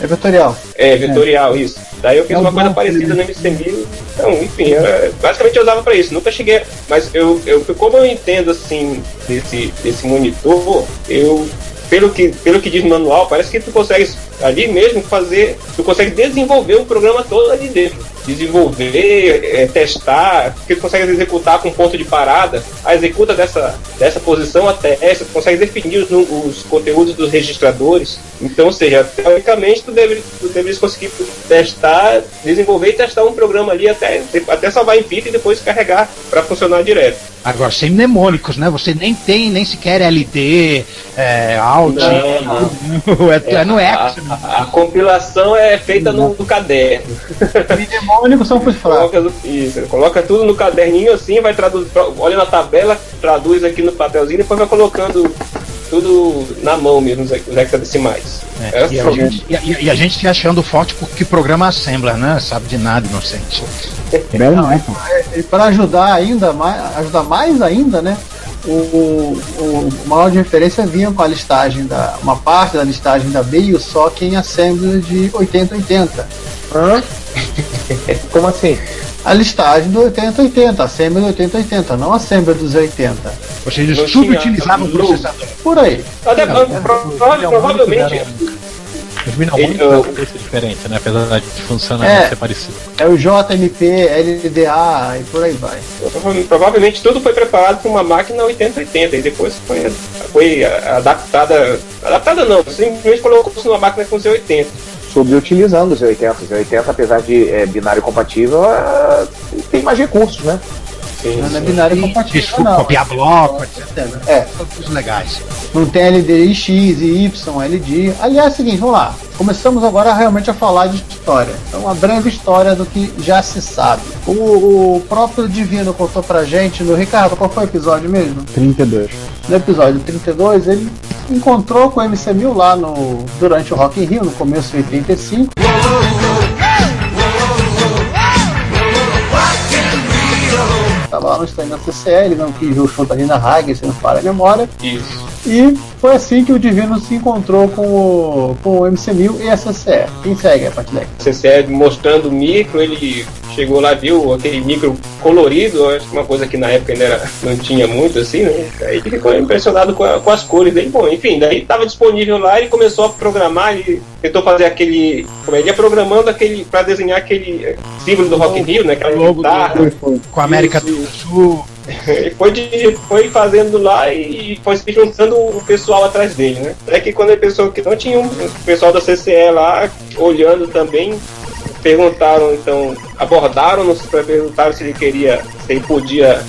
D: É vetorial.
E: é, vetorial, isso. Daí eu fiz
D: É
E: uma coisa
D: bom,
E: parecida no MC1000. Então, enfim, basicamente eu usava pra isso. Nunca cheguei. Mas eu, eu como eu entendo assim desse, desse monitor, eu. Pelo que, pelo que diz no manual, parece que tu consegue ali mesmo fazer. Tu consegue desenvolver o programa todo ali dentro. Desenvolver, é, testar, porque tu consegue executar com ponto de parada, a executa dessa, dessa posição até essa, tu consegue definir os, os conteúdos dos registradores. Então, ou seja, teoricamente tu, deve, tu deveria conseguir testar, desenvolver e testar um programa ali até, até salvar em fita e depois carregar para funcionar direto.
B: Agora, sem mnemônicos, né? Você nem tem nem sequer LD, é, Alt, é, é no
E: a,
B: X.
E: a- a compilação é feita no, no caderno.
D: Mnemônicos são.
E: Coloca, isso, coloca tudo no caderninho assim, vai traduzir, olha na tabela, traduz aqui no papelzinho e depois vai colocando tudo na mão mesmo, os hexadecimais.
B: É,
E: É,
B: e, a gente, e, a- e a gente se achando forte porque programa Assembler, né? Sabe de nada, inocente.
C: Belo não, pô.
D: E para ajudar ainda mais, ajudar mais ainda, né? O, o, o manual de referência vinha com a listagem da uma parte da listagem da BIO só que em assembly de 8080.
G: Hã? Como assim?
D: A listagem do 8080, assembly do 8080, não assembly dos 80.
B: Ou seja,
E: Não
B: subutilizavam o processador.
D: Por aí.
E: Até, prova- provavelmente,
F: Os mnemônicos
E: Ele,
F: é coisa diferente, né? Apesar de funcionamento
D: É.
F: ser parecido.
D: É o JMP, LDA e por aí vai.
E: prova- provavelmente tudo foi preparado para uma máquina 8080 e depois foi, foi adaptada. Adaptada não, simplesmente colocou-se numa máquina com Z80.
G: Subutilizando os 80. Os 80, apesar de é, binário compatível, é, tem mais recursos, né?
E: Sim,
D: Não é binário compatível, não.
B: copiar bloco, etc.
D: É.
B: Todos legais.
D: Não tem LD X e Y, LD. Aliás, é o seguinte, vamos lá. Começamos agora realmente a falar de história. Então, uma breve história do que já se sabe. O, o próprio Divino contou pra gente no Ricardo, qual foi o episódio mesmo?
C: 32.
D: No episódio 32, ele encontrou com o MC1000 lá no, durante o Rock in Rio, no começo de 85. Stand da CCL, não quis ver o show da Nina Hagen, se não falha a memória.
E: Isso.
D: E foi assim que o Divino se encontrou com o, com o MC1000 e a CCE. Quem segue a Patilex?
E: CCE mostrando o micro, ele chegou lá, viu aquele micro colorido, acho que uma coisa que na época ainda era, não tinha muito assim, né? Aí ele ficou impressionado com, a- com as cores dele. Bom, enfim, daí estava disponível lá e começou a programar, ele tentou fazer aquele. Como é? Ele ia programando aquele. para desenhar aquele eh, símbolo do Rock in Rio, né? Aquela
B: Logo do-
E: guitarra.
B: Com a América
E: Isso,
B: do Sul.
E: Ele foi, de- foi fazendo lá e foi se juntando o pessoal atrás dele, né? É que quando ele pensou que não tinha um o pessoal da CCE lá olhando também, perguntaram então, abordaram-nos para perguntar se ele queria, se ele podia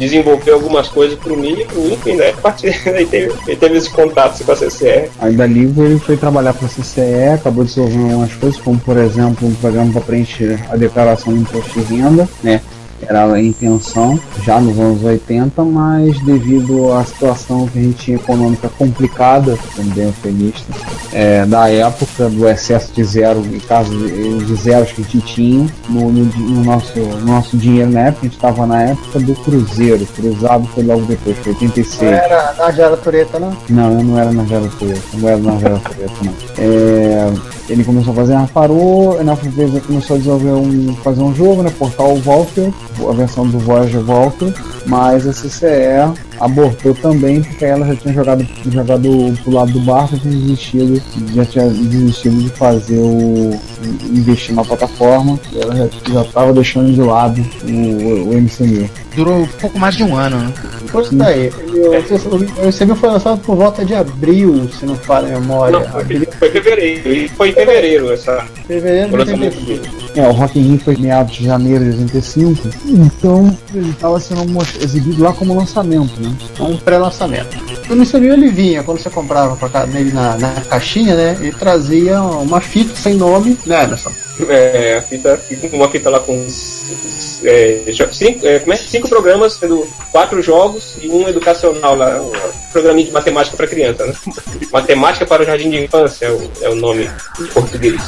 E: desenvolver algumas coisas para o Mini, enfim, né? A partir daí teve, ele teve esse contato com a CCE.
C: Aí dali ele foi trabalhar para a CCE, acabou desenvolvendo algumas coisas, como por exemplo um programa para preencher a declaração de imposto de renda, né? Era a intenção já nos anos 80, mas devido à situação que a gente tinha econômica complicada, bem eufemista, é, da época, do excesso de zero e casos de de zeros que a gente tinha no, no no nosso, no nosso dinheiro na época, a gente estava na época do Cruzeiro, Cruzado foi logo depois, foi 86.
D: Não era na Jara Tureta, não?
C: Não, eu não era na Gera Toyota, não era na Gera Toyota, não. É, ele começou a fazer, ah, parou, na começou a desenvolver um, fazer um jogo, né, portal Walker, a versão do Voyager Walker, mas a CCE abortou também, porque ela já tinha jogado, jogado pro lado do barco, já tinha desistido, já tinha desistido de fazer o, investir na plataforma, e ela já estava deixando de lado o, o MC1000.
B: Durou pouco mais de um ano, né?
D: Pois daí, o MCB foi lançado por volta de abril, se não falha a memória.
E: Não, foi, foi em fevereiro. E foi em fevereiro essa.
D: Fevereiro de
E: o lançamento
D: 85.
E: dele.
C: É, o Rock in Rio foi em meados de janeiro de 85, então ele estava sendo exibido lá como lançamento, né?
D: um pré-lançamento. O MCB ele vinha, quando você comprava com a ca- nele na, na caixinha, né? Ele trazia uma fita sem nome, né, Anderson?
E: É, a fita, uma fita lá com é, cinco, é, é? cinco programas, sendo quatro jogos e um educacional lá, um programinha de matemática para criança, né? Matemática para o jardim de infância é o, é o nome em português.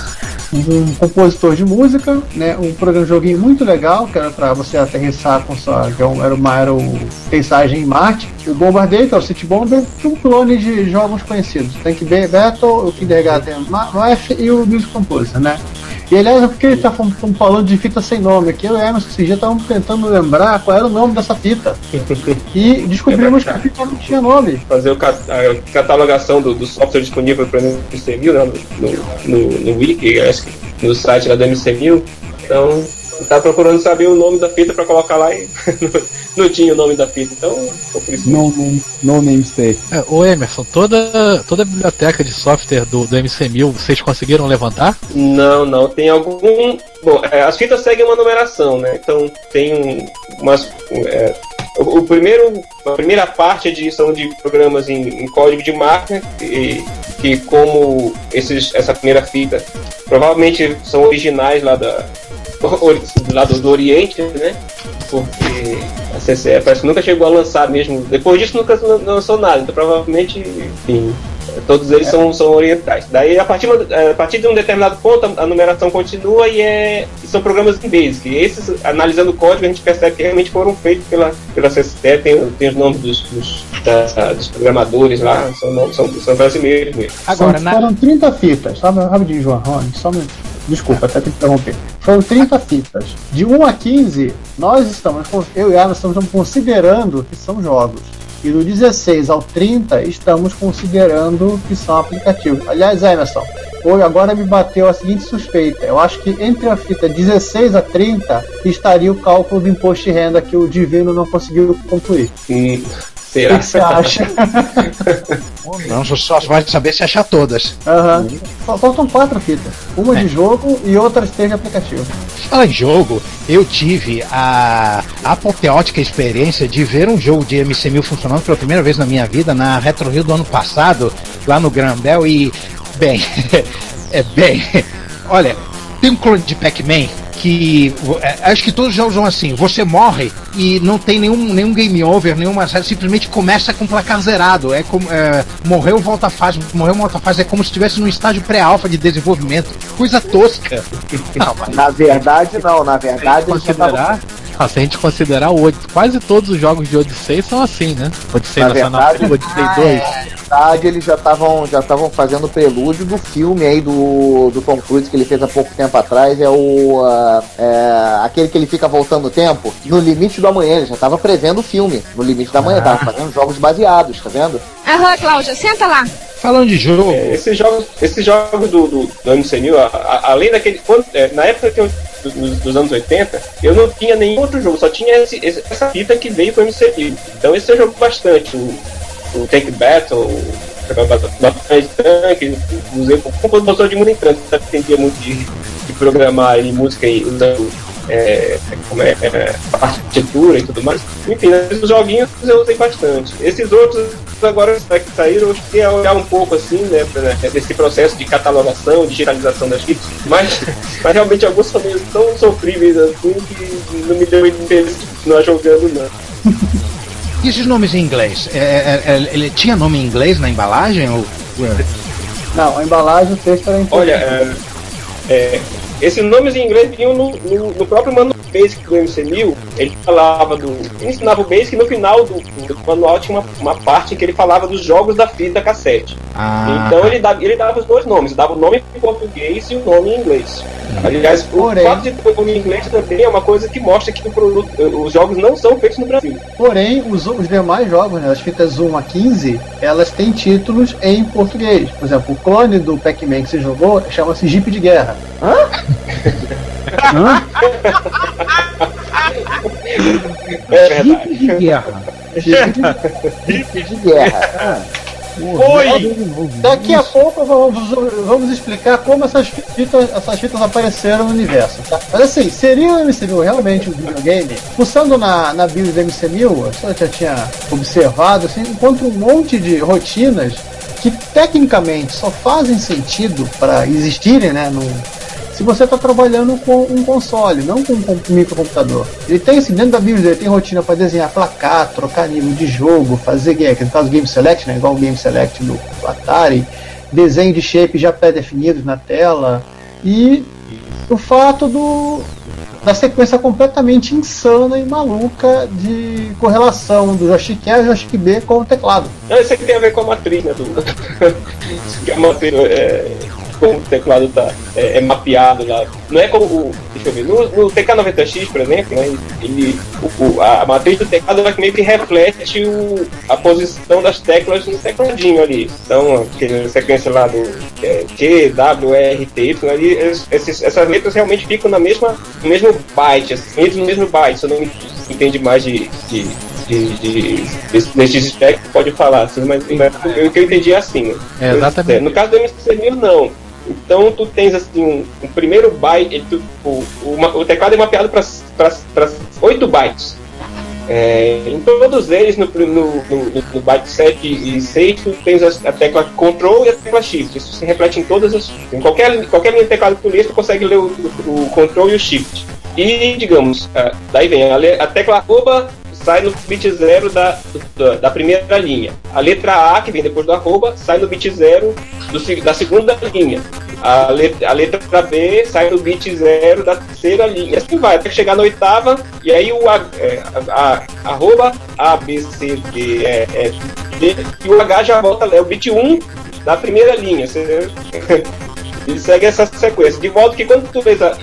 D: um compositor de música, né? Um programa joguinho muito legal, que era para você aterrissar com sua. Que era um- uma era o paisagem em Marte. O Bombardeio, que é o City Bomber, é um clone de jogos conhecidos. Tank Battle, o Kindergarten Math e o Music Composer, né? E aliás, é porque ele tá fal- fal- falando de fita sem nome aqui, eu e Emerson esse dia estavam tentando lembrar qual era o nome dessa fita. E descobrimos que a fita não tinha nome.
E: Fazer o cat- a catalogação do, do software disponível para o MC1000 né, no, no, no Wiki, acho que no site lá do MC1000. Então, tá procurando saber o nome da fita para colocar lá e não, não tinha o nome da fita. Então, foi por isso.
C: No, name- no namespace.
F: É, ô Emerson, toda, toda a biblioteca de software do, do MC1000 vocês conseguiram levantar?
E: Não, não. Tem algum. Bom, é, as fitas seguem uma numeração, né? Então tem um, umas. é, o, o primeiro, a primeira parte é de são de programas em, em código de marca e que como esses, essa primeira fita provavelmente são originais lá da ori- lá do, do Oriente, né? Porque a CCE parece que nunca chegou a lançar mesmo. Depois disso nunca lan- lançou nada. Então provavelmente, enfim, todos eles são, são orientais. Daí a partir, a partir de um determinado ponto a, numeração continua e, é, e são programas em Basic. E esses, analisando o código, a gente percebe que realmente foram feitos pela, pela CCE, tem, tem os nomes dos, dos, da- dos programadores lá, são, são, são brasileiros mesmo.
B: Agora,
D: São-
B: na-
D: Foram 30 fitas, sabe? Rapidinho, João, Rony, só um minuto. Desculpa, até te interromper. Foram 30 fitas. De 1 a 15, nós estamos, eu e a Ana estamos considerando que são jogos. E do 16 ao 30, estamos considerando que são aplicativos. Aliás, Emerson, hoje agora me bateu a seguinte suspeita. Eu acho que entre a fita 16 a 30 estaria o cálculo do imposto de renda que o Divino não conseguiu concluir. O
E: será?
D: que você acha?
B: Não, só vai saber se achar todas.
D: Aham. Fal- Faltam quatro fitas. Uma de jogo e outras três de aplicativo.
B: Fala em jogo, eu tive a apoteótica experiência de ver um jogo de MC1000 funcionando pela primeira vez na minha vida na Retro Rio do ano passado, lá no Grandel, e, bem, é bem, olha, tem um clone de Pac-Man que, é, acho que todos os jogos são assim, você morre e não tem nenhum, nenhum game over, nenhuma, simplesmente começa com placar zerado, é como, é, morreu, volta a fase, morreu, volta a fase, é como se estivesse num estágio pré-alfa de desenvolvimento, coisa tosca. Não, mas
G: Na verdade, não. Na verdade, eles só tavam-
F: considerar Ah, se a gente considerar o quase todos os jogos de Odyssey são assim, né? Odyssey
G: Na
F: Nacional,
G: verdade,
F: Odyssey
G: na
F: 2.
G: verdade, eles já estavam já estavam fazendo o prelúdio do filme aí do, do Tom Cruise que ele fez há pouco tempo atrás. É o. ah, é, aquele que ele fica voltando o tempo. No limite do amanhã. Ele já estava prevendo o filme. No limite da manhã. Tava fazendo jogos baseados, tá vendo?
I: Aham, Cláudia, senta lá.
B: Falando de jogo.
E: Esses jogos, esses jogos do, do, do MCNU, a- a- além daquele. quando- é, na época que eu, dos, dos anos 80, eu não tinha nenhum outro jogo, só tinha esse- esse- essa fita que veio pro MCNU. Então esse eu jogo bastante. O, o Tank Battle, o Batalha de usei como compositor de música em trânsito, entendia muito de, de programar e música e usando é, como é, é, partitura e tudo mais. Enfim, esses joguinhos eu usei bastante. Esses outros agora que saíram, eu cheguei a olhar um pouco assim, né, né, desse processo de catalogação, digitalização das fitas, mas, mas realmente alguns são meio tão sofríveis assim que não me deu interesse de continuar jogando, não.
B: E esses nomes em inglês? É, é, é, ele tinha nome em inglês na embalagem? Ou...
D: Não, a embalagem, o texto era em
E: Olha, é, é, esses nomes em inglês vinham no, no, no próprio manual Basic do MC1000. Ele falava do. Ensinava o Basic e no final do, do manual tinha uma, uma parte em que ele falava dos jogos da fita cassete.
B: Ah,
E: Então ele dava, ele dava os dois nomes, dava o nome em português e o nome em inglês. Aliás, o
D: Porém-
E: fato de ter o nome em inglês também é uma coisa que mostra que o produto, os jogos não são feitos no Brasil.
D: Porém, os, os demais jogos, né, as fitas 1 a 15, elas têm títulos em português. Por exemplo, o clone do Pac-Man que você jogou chama-se Jeep de Guerra.
E: É verdade.
B: Jeep de guerra.
D: Jeep de Guerra.
E: Oi!
D: Daqui a pouco vamos, vamos explicar como essas fitas, essas fitas apareceram no universo. Tá? Mas assim, seria o MC1000 realmente um videogame? Pulsando na, na build do MC1000, eu já tinha observado, assim, encontro um monte de rotinas que tecnicamente só fazem sentido para existirem, né? num- se você está trabalhando com um console, não com um microcomputador. Ele tem assim, dentro da BIOS dele tem rotina para desenhar placar, trocar nível de jogo, fazer game, que no caso Game Select, né, igual o Game Select do, Atari, desenho de shape já pré-definidos na tela e o fato do da sequência completamente insana e maluca de correlação do joystick A e joystick B com o teclado.
E: Não, isso aqui tem a ver com a matriz, né? Do... a matriz é. Como o teclado tá, é, é mapeado lá. Não é como o. Deixa eu ver. No, no TK90X, por exemplo, né, ele, o- a matriz do teclado ela meio que reflete o, a posição das teclas no tecladinho ali. Então, aquela sequência lá do é, Q, W, R, T, Y, ali, es- esses- essas letras realmente ficam na mesma, no mesmo byte, assim, entram no mesmo byte, se eu não me entende mais de, de, de, de, desse- desses espectros, pode falar, assim, mas, mas o que eu entendi é assim. né?
F: É, exatamente.
E: No caso do MC1000, não. Então tu tens assim um, um primeiro byte, tu- o, o, ma- o teclado é mapeado para 8 bytes. É, em todos eles, no, no, no, no- byte 7 e 6, tu tens a, a tecla Ctrl e a tecla Shift. Isso se reflete em todas as. Em qualquer, qualquer linha de teclado que tu lês, tu consegue ler o, o, o Ctrl e o Shift. E, digamos, ah, daí vem a, a tecla arroba sai no bit zero da, da, primeira linha. A letra A, que vem depois do arroba, sai no bit zero do, da segunda linha. A letra, a letra B sai no bit zero da terceira linha. Assim vai, até chegar na oitava, e aí o A, é, a, a- arroba A, B, C, D, E, F, G, e o H já volta, é o bit 1 da primeira linha. Você, ele segue essa sequência. De modo que quando tu vês a,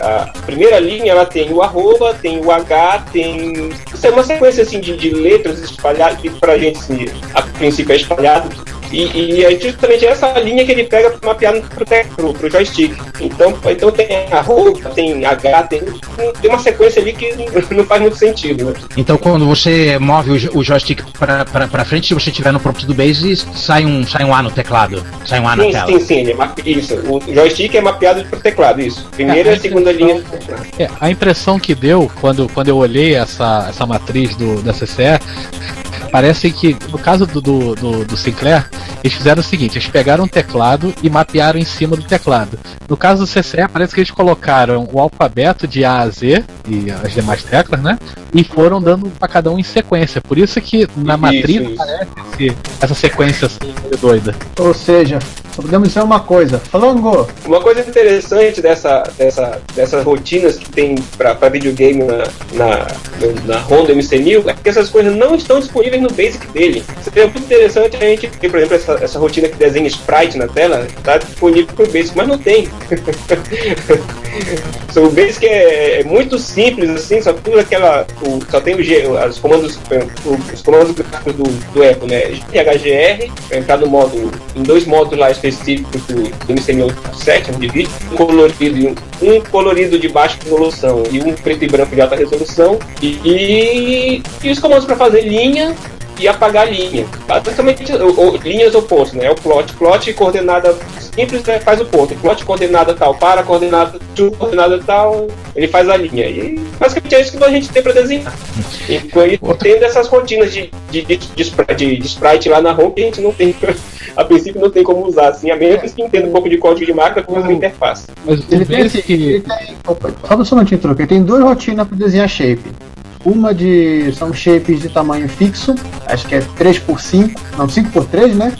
E: a primeira linha, ela tem o arroba, tem o H, tem. Isso é uma sequência assim de, de letras espalhadas, que pra gente assim, a princípio é espalhado. E, e é justamente essa linha que ele pega para mapear pro, pro, pro joystick. Então, então tem arroba, tem H, tem, tem uma sequência ali que não faz muito sentido. Né?
B: Então quando você move o, o joystick pra, pra, pra frente, se você estiver no prompt do base, sai um, sai um A no teclado. Sai um A na
E: Sim,
B: tela.
E: sim, sim, ele é mape... isso. O joystick é mapeado pro teclado, isso. Primeira
F: É,
E: e a segunda linha.
F: É, a impressão que deu quando, quando eu olhei essa, essa matriz do, da CCE parece que no caso do, do, do, do Sinclair Eles fizeram o seguinte: eles pegaram um teclado e mapearam em cima do teclado. No caso do CCE, parece que eles colocaram o alfabeto de A a Z e as demais teclas, né? E foram dando para cada um em sequência. Por isso que na
E: Isso,
F: matriz
E: isso.
F: parece esse- essa sequência assim, doida.
D: Ou seja, só podemos dizer uma coisa. Flango,
E: Uma coisa interessante dessa, dessa, dessas rotinas que tem pra, pra videogame na, na, na Honda MC1000 é que essas coisas não estão disponíveis no Basic dele. Seria muito interessante a gente ter, por exemplo, essa, essa rotina que desenha sprite na tela, tá disponível pro Basic, mas não tem. So, o Basic é, é muito simples, assim, só tudo aquela. O, só tem o G, os comandos, os comandos gráficos do, do Apple, né? GHGR, pra entrar no modo, em dois modos lá específicos do, do MC7, de vídeo, um colorido, um, um colorido de baixa resolução e um preto e branco de alta resolução, e, e, e os comandos para fazer linha e apagar linha. Basicamente, ou, ou, linhas ou pontos, né? É o plot. Plot coordenada simples né, faz o ponto. Plot coordenada tal para, coordenada to, coordenada tal, ele faz a linha. E basicamente é isso que a gente tem para desenhar. E com isso, tem dessas rotinas de, de, de, de, spri- de- de sprite lá na home que a gente não tem. A princípio não tem como usar assim, a menos que entenda um pouco de código de máquina com a interface.
F: Mas
D: ele
F: o
D: tem, assim,
F: Basic.
D: ele tem. Opa, só só um minutinho, troca. Ele tem duas rotinas para desenhar shape. Uma de. são shapes de tamanho fixo, acho que é 3x5, não, 5x3, né?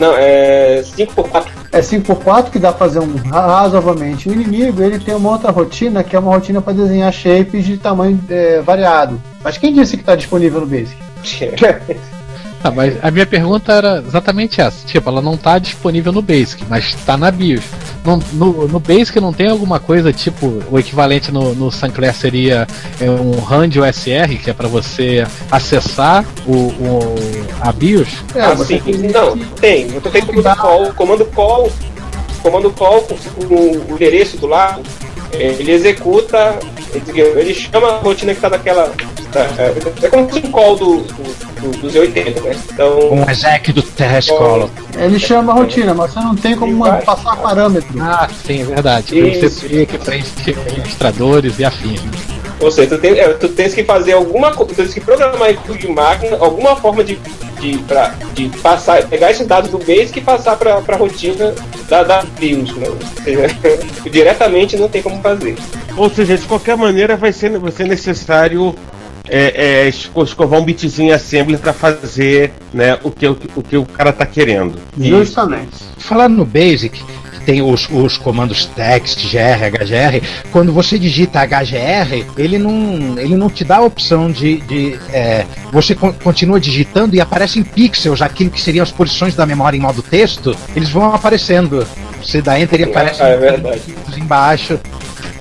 E: Não, é 5x4.
D: É 5x4 que dá pra fazer um razoavelmente o inimigo. Ele tem uma outra rotina que é uma rotina para desenhar shapes de tamanho é, variado. Mas quem disse que está disponível no Basic?
F: Ah, mas a minha pergunta era exatamente essa. Tipo, ela não tá disponível no Basic, mas tá na BIOS. No, no, no Basic não tem alguma coisa tipo, o equivalente no, no Sinclair seria é, um RAND USR, que é para você acessar o, o- a BIOS?
D: É,
E: Ah, sim.
D: tem-
E: Não, tem. Você tem comando call, comando call, comando call com, com o endereço do lado, ele executa, ele, ele chama a rotina que tá naquela. tá, é, é como um call do, do, do, do Z80, né? Então.
B: Um exec do Terrescolo.
D: Ele chama a rotina, mas você não tem como
E: Vai.
D: passar parâmetro.
F: Ah, sim, é verdade. Tem
E: Isso.
F: CP que preenche registradores e afins.
E: Ou seja, tu, tem, é, tu tens que fazer alguma coisa, tu tens que programar em código de máquina, alguma forma de, de, pra, de passar, pegar esses dados do Basic e passar para a rotina da, da BIOS. Né? Ou seja, diretamente não tem como fazer.
H: Ou seja, de qualquer maneira vai ser, vai ser necessário é, é, esco- escovar um bitzinho assembly para fazer né, o, que, o, o que o cara tá querendo. E-
D: Justamente.
B: Falando no Basic, tem os, os comandos text, gr, hgr, quando você digita hgr, ele não, ele não te dá a opção de. de, é, você con- continua digitando e aparece em pixels aquilo que seriam as posições da memória em modo texto, eles vão aparecendo. Você dá enter e aparece
E: Ah, é verdade.
B: pixels embaixo.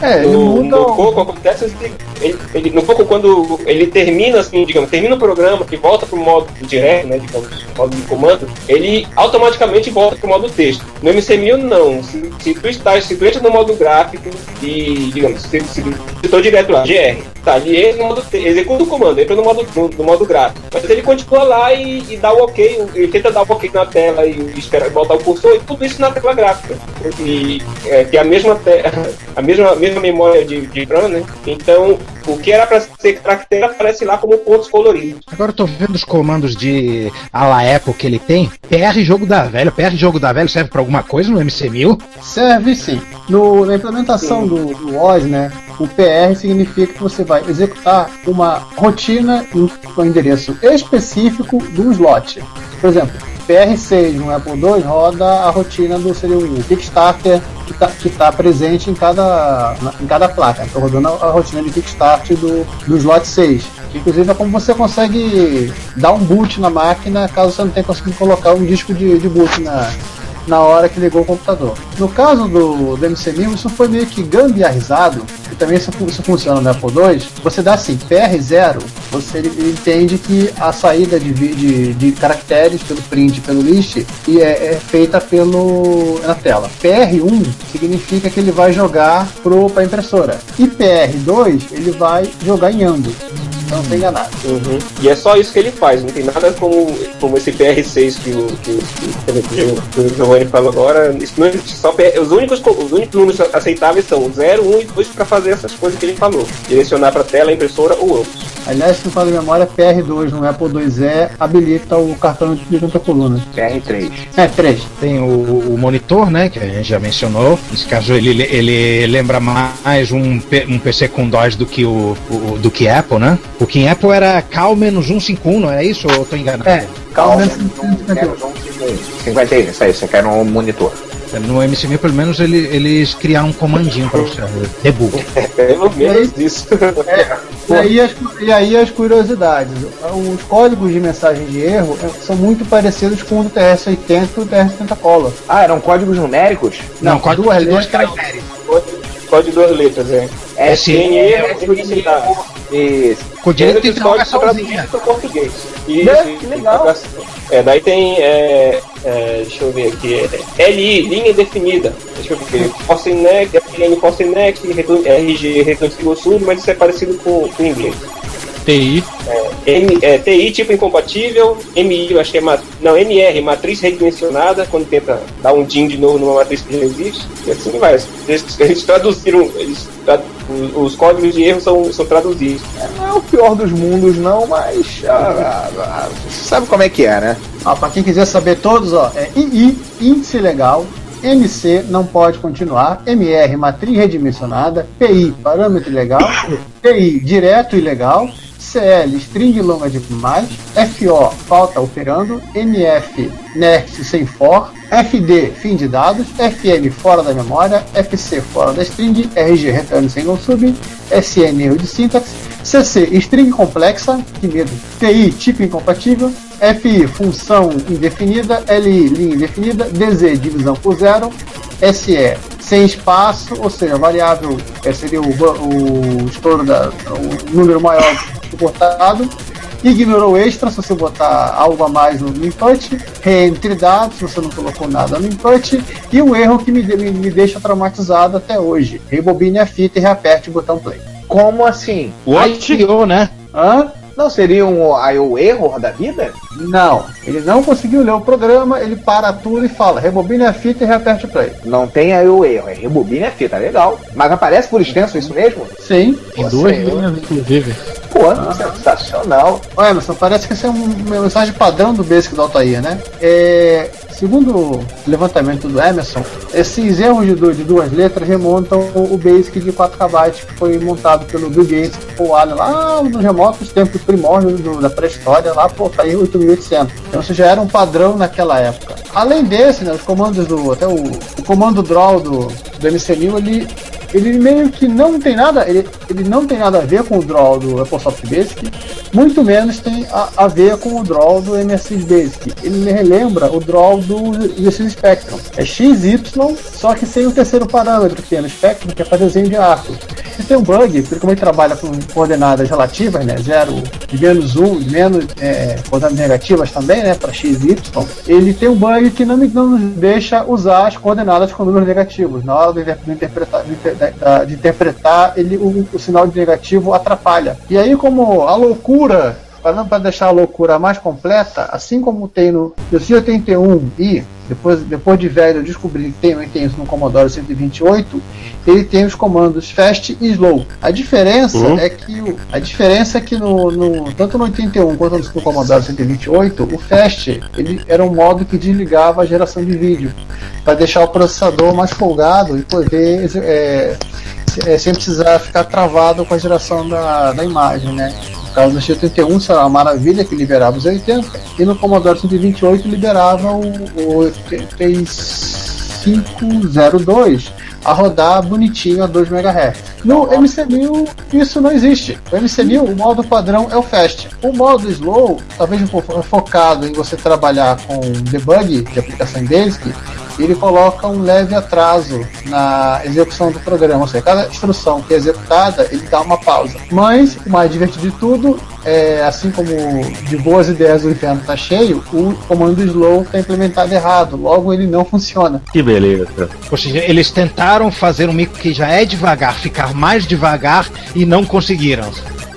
D: É, ele
E: No, no Coco acontece assim, ele, ele- no Coco quando ele termina assim, digamos, termina o programa e volta pro modo direto, né, digamos, modo de comando, ele automaticamente volta pro modo texto. No MC1000 não. Se, se tu está, se tu entra no modo gráfico e, digamos, se, se tu estou direto lá, GR, tá, ele entra no modo executa o comando, entra no modo no, no modo gráfico. Mas ele continua lá e, e dá o ok, ele tenta dar o ok na tela e espera botar o cursor e tudo isso na tela gráfica. E é, que é a mesma te- a mesma, mesma memória de, de RAM, né? Então, o que era para ser caractere aparece lá como pontos coloridos.
B: Agora eu tô vendo os comandos de a la Apple que ele tem. PR jogo da velha. PR jogo da velha serve pra alguma coisa no MC1000?
D: Serve sim. No, na implementação do, do OS, né, o PR significa que você vai executar uma rotina em um endereço específico do slot. Por exemplo, PR6 no Apple II roda a rotina do seria o Kickstarter que está tá presente em cada, em cada placa. Estou rodando a, a rotina de Kickstart do, do slot 6. Inclusive é como você consegue dar um boot na máquina caso você não tenha conseguido colocar um disco de, de boot na, na hora que ligou o computador. No caso do, do MC1000, isso foi meio que gambiarrizado, e também isso, isso funciona no Apple II. Você dá assim, PR0, você entende que a saída de, de, de caracteres pelo print pelo list e é, é feita pelo, na tela. PR1 significa que ele vai jogar para a impressora. E PR2 ele vai jogar em ambos. Não tem enganado.
E: Uhum. E é só isso que ele faz, não tem nada como, como esse PR6 que o, que, que o- que o Giovanni falou agora. Isso não existe, só PR, os, únicos, co- os únicos números aceitáveis são o 0, 1 e 2 para fazer essas coisas que ele falou. Direcionar para tela, impressora ou ambos.
D: Aliás, se não falo de memória, PR2 no Apple IIe habilita o cartão de junta coluna.
G: PR3.
D: É, 3.
B: Tem o, o monitor, né, que a gente já mencionou. Nesse caso, ele, ele lembra mais um, um PC com DOS do que o, o- do que Apple, né? O que em Apple era Cal-151, não era isso? Ou eu tô enganado?
D: É,
G: Calma,
D: menos
G: menos um 51, isso aí, você quer um monitor.
B: No MC1000, pelo menos, ele- eles criaram um comandinho para você. Debug.
E: Pelo menos isso.
D: E aí, as, e aí as curiosidades. Os códigos de mensagem de erro eh, são muito parecidos com o do TS-80 e o TS-80 Color.
G: Ah, eram códigos numéricos?
D: Não, código duas letras.
E: Pode duas letras, é.
G: S,
E: Tem erro,
G: S,
E: tem que citar.
G: Isso.
B: Com direito de
E: traduzidos para português. Isso,
G: Né?
E: isso,
G: Que legal.
E: É, daí tem, é, é, deixa eu ver aqui, é, LI, linha definida. Deixa eu ver, Force Next, FN Return- RG Single Sub, mas isso é parecido com, com o inglês.
F: TI,
E: M, é, TI tipo incompatível, MI, eu acho que é ma- não, MR, matriz redimensionada, quando tenta dar um DIN de novo numa matriz que já existe, e assim vai. Eles, eles traduziram, eles, tra- os, os códigos de erro são, são traduzidos.
G: Não é o pior dos mundos, não, mas. ah, ah, ah, você sabe como é que é, né?
D: Ah, para quem quiser saber todos, ó, é II, índice legal, MC não pode continuar, MR, matriz redimensionada, PI, parâmetro ilegal, PI, direto ilegal, CL, string longa demais, FO, falta operando, NF, next sem for, FD, fim de dados, FM, fora da memória, FC, fora da string, RG, return single sub, SN, erro de sintaxe, CC, string complexa, que medo, TI, tipo incompatível, FI, função indefinida, LI, linha indefinida, DZ, divisão por zero, SE, sem espaço, ou seja, variável é, seria o, o da, o número maior suportado, ignorou extra se você botar algo a mais no input, reentry dados se você não colocou nada no input, e um erro que me, me, me deixa traumatizado até hoje, rebobine a fita e reaperte o botão play.
G: Como assim?
B: ITO, né?
D: Hã?
G: Não seria um, aí o erro da vida?
D: Não, ele não conseguiu ler o programa, ele para tudo e fala, rebobine a fita e reaperte o play.
G: Não tem aí o erro, é rebobine a fita, legal. Mas aparece por extenso isso mesmo?
D: Sim.
F: em duas
G: senhor.
F: linhas, inclusive.
G: Pô, sensacional.
D: Ô Emerson, parece que esse é um- uma mensagem padrão do Basic do Altair, né? É, segundo o levantamento do Emerson, esses erros de, de duas letras remontam o, o Basic de 4 KB que foi montado pelo Bill Gates com o Allen lá nos remotos tempos primórdios do- da pré-história, lá por Altair 8800. Então isso já era um padrão naquela época. Além desse, né, os comandos do. Até o, o comando draw do, do MC1000, ele ele meio que não tem nada, ele, ele não tem nada a ver com o draw do Apple Soft Basic, muito menos tem a, a ver com o draw do MSX Basic. Ele relembra o draw do GX Spectrum. É XY, só que sem o terceiro parâmetro que tem no Spectrum, que é para desenho de arco. E tem um bug, porque como ele trabalha com coordenadas relativas, né, 0 de menos 1, de menos é, coordenadas negativas também, né, para XY, ele tem um bug que não, não nos deixa usar as coordenadas com números negativos. Na hora de, inter- de interpretar, de interpretar ele, o, o sinal de negativo atrapalha. E aí, como a loucura para deixar a loucura mais completa, assim como tem no C81 e depois, depois de velho eu descobri que tem, tem isso no Commodore 128, ele tem os comandos fast e slow. A diferença
H: Uhum.
D: é que o- a diferença é que no, no- tanto no 81 quanto no Commodore 128, o fast ele era um modo que desligava a geração de vídeo para deixar o processador mais folgado e poder é, é, sem precisar ficar travado com a geração da, da imagem, né? No caso do X81 isso era uma maravilha que liberava os 80 e no Commodore 128 liberava o, o 3502 a rodar bonitinho a 2 MHz. No MC1000 isso não existe. O MC1000 o modo padrão é o fast. O modo slow, talvez focado em você trabalhar com debug de aplicação Basic, ele coloca um leve atraso na execução do programa. Ou seja, cada instrução que é executada, ele dá uma pausa. Mas, o mais divertido de tudo, é, assim como de boas ideias o inferno está cheio, o comando slow está implementado errado. Logo, ele não funciona.
H: Que beleza.
B: Ou seja, eles tentaram fazer um micro que já é devagar ficar mais devagar e não conseguiram.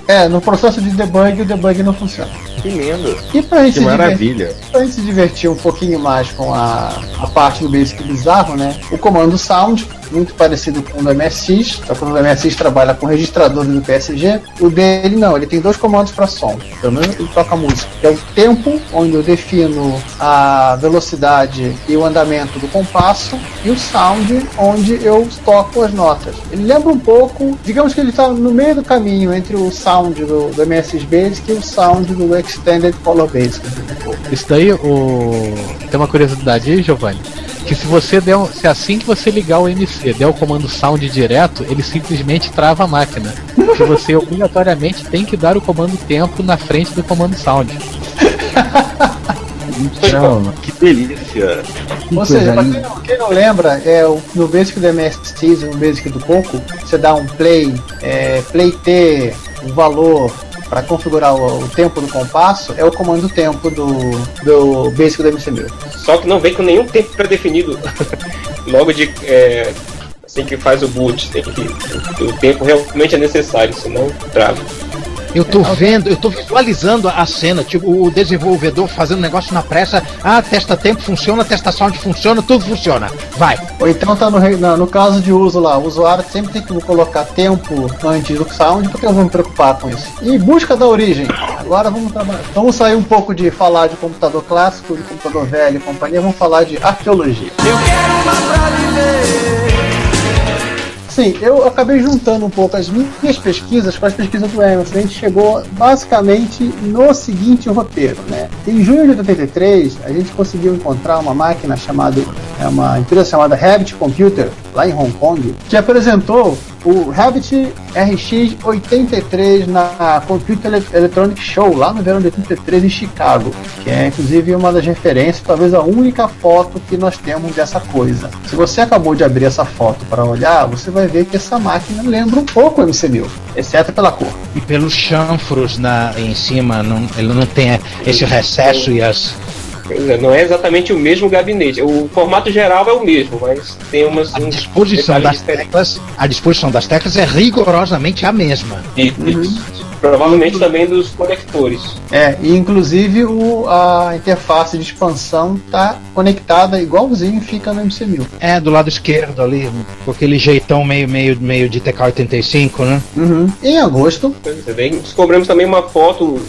D: É, no processo de debug, o debug não funciona.
G: Que lindo.
D: E pra gente,
H: Que
D: divertir,
H: maravilha.
D: pra gente se divertir um pouquinho mais com a, a parte do Basic bizarro, né? O comando sound, muito parecido com o do MSX, só que o do MSX trabalha com registradores do PSG. O dele não, ele tem dois comandos para som. Pelo menos ele toca música. É o tempo, onde eu defino a velocidade e o andamento do compasso, e o sound, onde eu toco as notas. Ele lembra um pouco, digamos que ele está no meio do caminho entre o sound do, do MSX Basic e o sound do Extended Color Basic.
F: Isso daí, o... tem uma curiosidade aí, Giovanni. Que se você der, um- se assim que você ligar o MC der o comando sound direto, ele simplesmente trava a máquina. Que você obrigatoriamente tem que dar o comando tempo na frente do comando sound.
H: Então, que delícia.
D: Ou seja, pra quem não, quem não lembra, é o, no Basic do MSX e no Basic do Coco, você dá um play, é, play T, o valor para configurar o, o tempo do compasso, é o comando tempo do, do Basic do MC1000.
E: Só que não vem com nenhum tempo pré-definido logo de. é, assim que faz o boot. Tem que, o tempo realmente é necessário, senão trava.
B: Eu tô vendo, eu tô visualizando a cena, tipo, o desenvolvedor fazendo negócio na pressa, ah, testa tempo funciona, testa sound funciona, tudo funciona. Vai.
D: Ou então tá no, no caso de uso lá, o usuário sempre tem que colocar tempo antes do sound, porque eu vou me preocupar com isso. E busca da origem. Agora vamos trabalhar. Vamos sair um pouco de falar de computador clássico, de computador velho e companhia, vamos falar de arqueologia. Sim, eu acabei juntando um pouco as minhas pesquisas com as pesquisas do Emerson. A gente chegou basicamente no seguinte roteiro, né? Em junho de 83, a gente conseguiu encontrar uma máquina chamada, é uma empresa chamada Rabbit Computer, lá em Hong Kong, que apresentou o Rabbit RX83 na Computer Ele- Electronic Show, lá no verão de 83 em Chicago, que é inclusive uma das referências, talvez a única foto que nós temos dessa coisa. Se você acabou de abrir essa foto para olhar, você vai ver que essa máquina lembra um pouco o MC1000, exceto pela cor.
B: E pelos chanfros na, em cima, não, ele não tem esse recesso e as.
E: Pois é, não é exatamente o mesmo gabinete. O formato geral é o mesmo, mas tem umas.
B: A disposição das teclas, a disposição das teclas é rigorosamente a mesma.
E: Isso. Provavelmente também dos conectores.
D: É, e inclusive o, a interface de expansão tá conectada igualzinho fica no MC1000.
B: É, do lado esquerdo ali, com aquele jeitão meio, meio, meio de TK-85, né?
D: Uhum. Em agosto,
E: é, daí descobrimos também uma foto,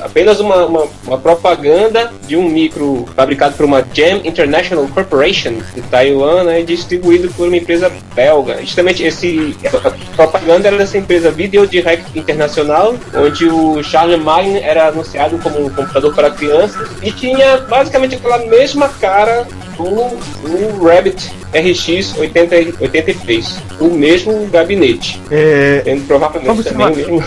E: apenas uma, uma, uma propaganda de um micro fabricado por uma Jam International Corporation de Taiwan né, e distribuído por uma empresa belga. Justamente esse, a propaganda era dessa empresa Video Direct Internacional, onde o Charlemagne era anunciado como um computador para crianças e tinha basicamente aquela mesma cara do, Rabbit RX 80, 83, o mesmo gabinete.
H: É,
E: provavelmente também o
H: lá.
E: mesmo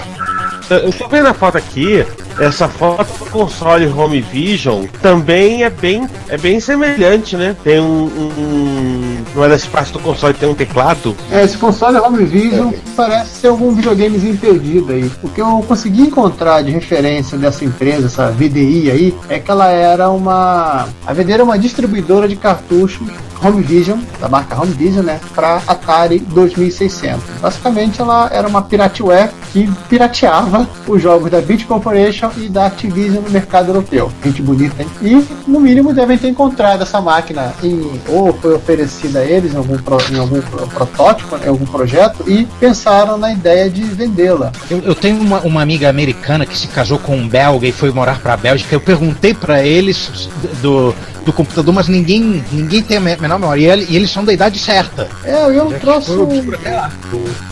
H: Eu tô vendo a foto aqui, essa foto do console Home Vision também é bem, é bem semelhante, né? Tem um. um numa das partes do console tem um teclado.
D: É, esse console Home Vision parece ser algum videogamezinho perdido aí. O que eu consegui encontrar de referência dessa empresa, essa VDI aí, é que ela era uma. A VDI era uma distribuidora de cartuchos Home Vision, da marca Home Vision, né, para Atari 2600. Basicamente, ela era uma pirateware que pirateava os jogos da Beat Corporation e da Activision no mercado europeu. Gente bonita, hein? E, no mínimo, devem ter encontrado essa máquina em, ou foi oferecida a eles em algum, pro- em algum pro- protótipo, em algum projeto, e pensaram na ideia de vendê-la.
B: Eu, eu tenho uma, uma amiga americana que se casou com um belga e foi morar pra Bélgica. Eu perguntei pra eles do, do computador, mas ninguém, ninguém tem a me- menor memória. E, ele- e eles são da idade certa.
D: É, eu trouxe. um-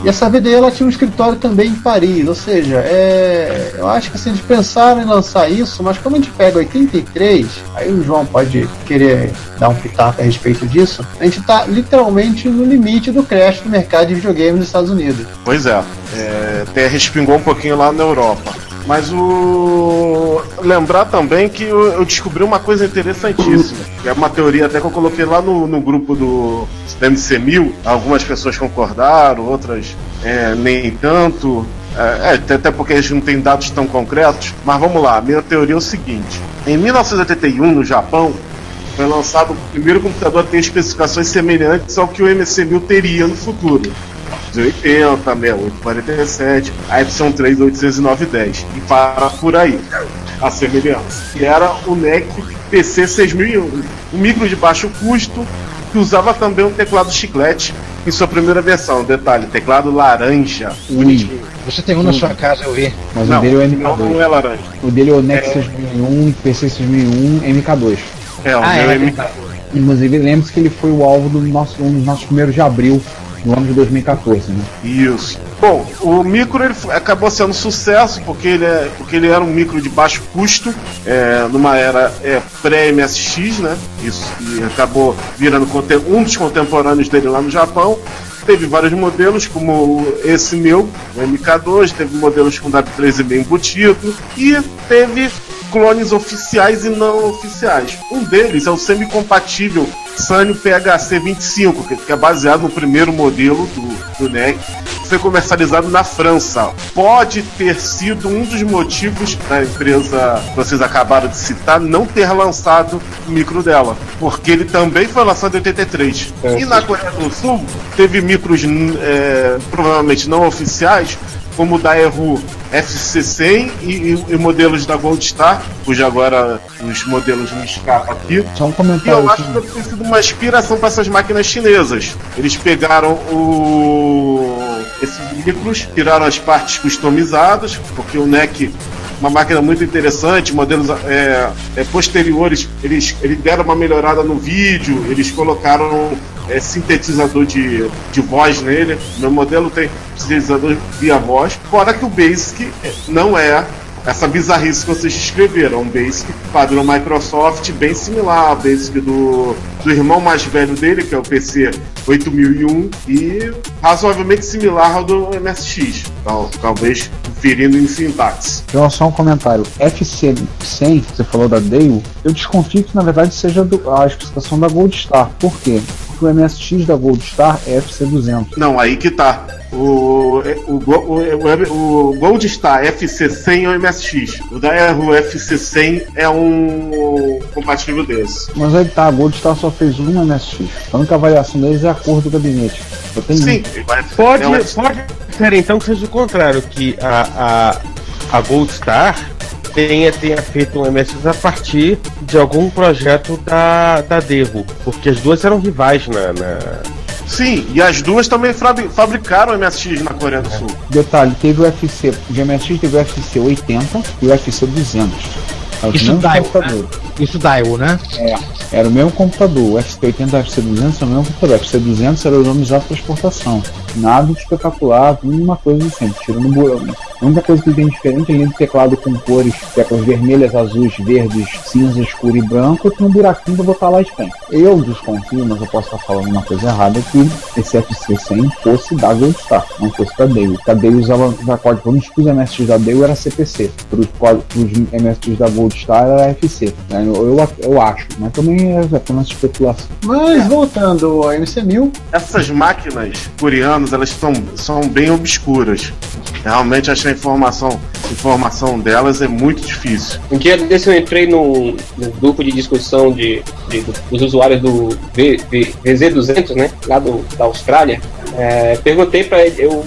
D: E essa VDI ela tinha um escritório também em Paris, ou seja, é, eu acho que assim, eles pensaram em lançar isso, mas como a gente pega 83, aí o João pode querer dar um pitaco a respeito disso, a gente tá literalmente no limite do crash do mercado de videogames nos Estados Unidos.
J: Pois é, é até respingou um pouquinho lá na Europa. Mas o. Lembrar também que eu, descobri uma coisa interessantíssima. É uma teoria até que eu coloquei lá no, no grupo do MC1000. Algumas pessoas concordaram, outras é, nem tanto. É, é, até- até porque a gente não tem dados tão concretos. Mas vamos lá, a minha teoria é o seguinte: em 1981, no Japão, foi lançado o primeiro computador a ter especificações semelhantes ao que o MC1000 teria no futuro. 80, 6847, a Epson 3, 809 10. E para por aí a semelhança. Que era o NEC PC 6001, um micro de baixo custo que usava também um teclado chiclete em sua primeira versão. Detalhe, teclado laranja.
B: Ui. Você tem um na sua casa, eu vi.
C: Mas
J: Não,
C: o dele é o MK2.
J: não, não é laranja.
C: O dele é o Nexus 2001, PC 2001, MK2.
J: É, o
B: Ah,
J: meu
B: é,
J: é MK.
C: Inclusive, lembre-se que ele foi o alvo do nosso, um dos nossos primeiros de abril no ano de 2014, né?
J: Isso. Bom, o micro ele acabou sendo sucesso porque ele, é, porque ele era um micro de baixo custo, é, numa era é, pré-MSX, né? Isso, e acabou virando um dos contemporâneos dele lá no Japão. Teve vários modelos, como esse meu, o MK2, teve modelos com W3 embutido, e teve clones oficiais e não oficiais. Um deles é o semi-compatível Sanyo PHC25, que- que é baseado no primeiro modelo do, do NEC, foi comercializado na França. Pode ter sido um dos motivos da empresa que vocês acabaram de citar não ter lançado o micro dela, porque ele também foi lançado em 83.
E: É,
J: e na Coreia do Sul teve micros é, provavelmente não oficiais, como o da Eru FC100 e, e- e modelos da Gold Star, cujo agora os modelos me escapam aqui.
C: Só um
J: E
C: comentário
J: eu acho que deve ter sido uma inspiração para essas máquinas chinesas. Eles pegaram o esses micros, tiraram as partes customizadas, porque o NEC uma máquina muito interessante, modelos é, é, posteriores, eles, eles deram uma melhorada no vídeo, eles colocaram é, sintetizador de, de voz nele. Meu modelo tem sintetizador via voz, fora que o Basic não é essa bizarrice que vocês descreveram. Um Basic padrão Microsoft, bem similar ao Basic do, do irmão mais velho dele, que é o PC 8001, e razoavelmente similar ao do MSX, tal, talvez ferindo em sintaxe.
C: Então, só um comentário. FC100, você falou da Dale, eu desconfio que na verdade seja do- a especificação da Gold Star. Por quê? Porque o MSX da Gold Star é FC200.
J: Não, aí que tá. O, o, o, o Gold Star FC100 é o MSX. O da Aero FC100 é um compatível desse.
C: Mas aí tá, a Gold Star só fez um MSX. A única variação deles é a cor do gabinete. Eu tenho
J: Sim,
C: um.
H: Pode,
J: é um-
H: pode ser então que seja o contrário, que a, a, a Gold Star tenha, tenha feito um MSX a partir de algum projeto da, da Devo, porque as duas eram rivais na. na-
J: Sim, e as duas também fabri- fabricaram MSX na Coreia do Sul.
C: Detalhe, teve o FC, de MSX teve o FC 80 e o FC 200. Era os
B: Isso Daiwa,
C: computadores.
B: Isso Daiwa, né?
C: É, era o mesmo computador. O FC80 e o FC200 era o mesmo computador. O FC200 era o usado para exportação. Nada de espetacular, uma coisa assim, tirando o buraco. A única coisa que tem diferente, além do teclado com cores, teclas vermelhas, azuis, verdes, cinza, escuro e branco, tem um buraquinho para botar lá e tem. Eu desconfio, mas eu posso estar falando uma coisa errada, que esse FC100 fosse da Gold Star, não fosse da Dale. A Dale usava já código, vamos os MSX da Dale era CPC, para os MSX da Gold Star era FC. né? Eu, eu, eu acho, mas também é apenas especulação.
D: Mas voltando ao MC1000,
J: Essas máquinas coreanas, elas são, são bem obscuras. Realmente achar informação, informação delas é muito difícil.
E: Um dia desse eu entrei num, num grupo de discussão de, de- do- dos usuários do V- V- VZ200, né? Lá do, da Austrália. É, perguntei pra ele, eu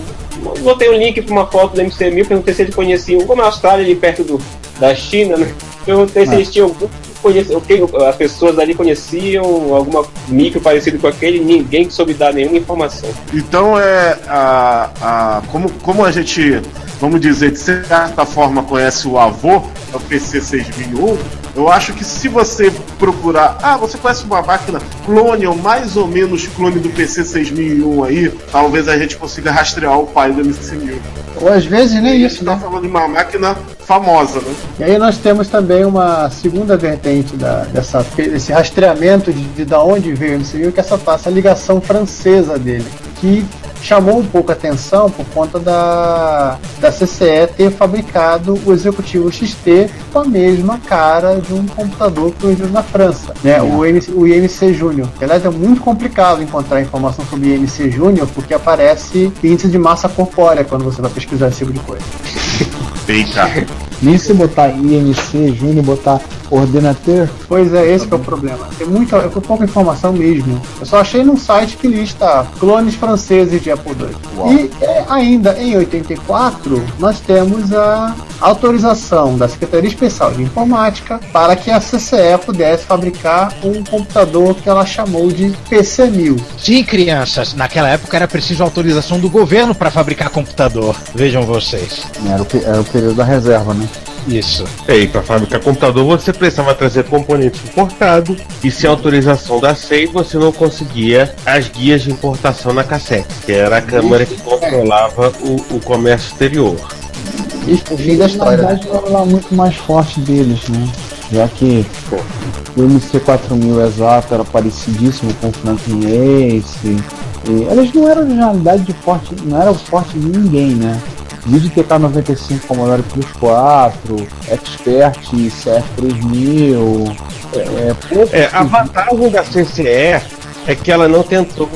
E: botei um link pra uma foto do MC1000, perguntei se ele conhecia, como é a Austrália ali perto do, da China, né? Perguntei se
C: Ah.
E: eles tinham que as pessoas ali conheciam alguma micro parecido com aquele, ninguém soube dar nenhuma informação.
J: Então é a, a como, como a gente, vamos dizer, de certa forma conhece o avô, é o PC 6001, eu acho que se você procurar, ah, você conhece uma máquina clone ou mais ou menos clone do PC 6001 aí, talvez a gente consiga rastrear o pai do MC1000.
D: ou às vezes nem isso,
J: Tá
D: né?
J: falando de uma máquina famosa, né?
D: E aí nós temos também uma segunda vertente da, dessa, desse rastreamento de, de da onde veio o MC1000, que é essa, essa ligação francesa dele, que chamou um pouco a atenção por conta da, da CCE ter fabricado o executivo XT com a mesma cara de um computador que vendido na França, né? O, IMC, o IMC Júnior. Aliás, é muito complicado encontrar informação sobre o IMC Júnior porque aparece índice de massa corpórea quando você vai pesquisar esse tipo de coisa.
J: Eita.
C: Nem se botar IMC Júnior, botar Coordenateur?
D: Pois é, esse que é o problema. Tem muita, é pouca informação mesmo. Eu só achei num site que lista clones franceses de Apple II. E é, ainda em 84, nós temos a autorização da Secretaria Especial de Informática para que a CCE pudesse fabricar um computador que ela chamou de PC-1000.
B: Sim, crianças, naquela época era preciso autorização do governo para fabricar computador. Vejam vocês.
C: Era o, era o período da reserva, né?
B: Isso.
H: É, e para fabricar computador você precisava trazer componentes importados e sem autorização da SEI você não conseguia as guias de importação na cassete, que era a câmara que controlava o, o comércio exterior.
D: E o fim da
C: Na
D: história. né?
C: verdade, era muito mais forte deles, né? Já que o MC4000 exato era parecidíssimo com o Franklin Ace. E eles não eram de realidade de forte, não era o forte de ninguém, né? Vídeo TK95 Commodore Plus 4, Expert CF3000. É, pouco
H: É, a vantagem da CCE é que ela não tentou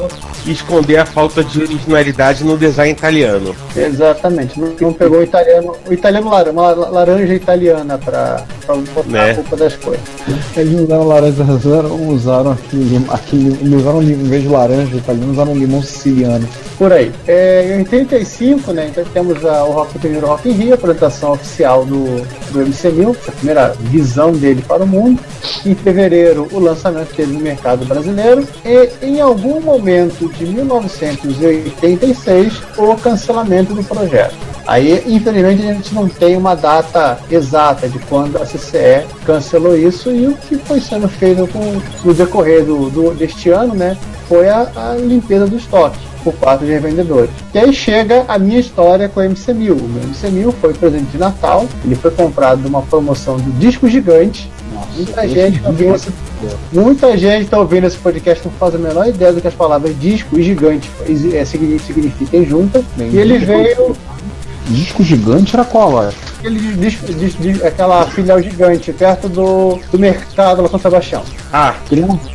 H: esconder a falta de originalidade no design italiano.
D: Exatamente. Não, pegou o italiano, o italiano laranja, uma la- laranja italiana pra, pra botar
H: Né?
D: a culpa das coisas.
C: Eles usaram laranja usaram, usaram aquele, lim- aquele não usaram em vez de laranja italiano, usaram limão siciliano.
D: Por aí. É, em 85, né, então temos a, o, rock, o primeiro Rock in Rio, a apresentação oficial do, do MC1000, a primeira visão dele para o mundo. Em fevereiro, o lançamento dele no mercado brasileiro. E em algum momento de 1986, o cancelamento do projeto. Aí, infelizmente, a gente não tem uma data exata de quando a CCE cancelou isso e o que foi sendo feito com, no decorrer do, do- deste ano, né, foi a, a limpeza do estoque por parte de revendedores. E aí chega a minha história com o MC1000. O meu MC1000 foi presente de Natal, ele foi comprado numa promoção do disco gigante. Muita gente, tá ouvindo esse, muita gente tá ouvindo esse podcast não faz a menor ideia do que as palavras disco e gigante é, signi- significam juntas. E ele veio
C: Disco gigante era qual, olha?
D: aquele disco, disco- disco- aquela filial gigante perto do, do mercado lá São Sebastião.
H: Ah,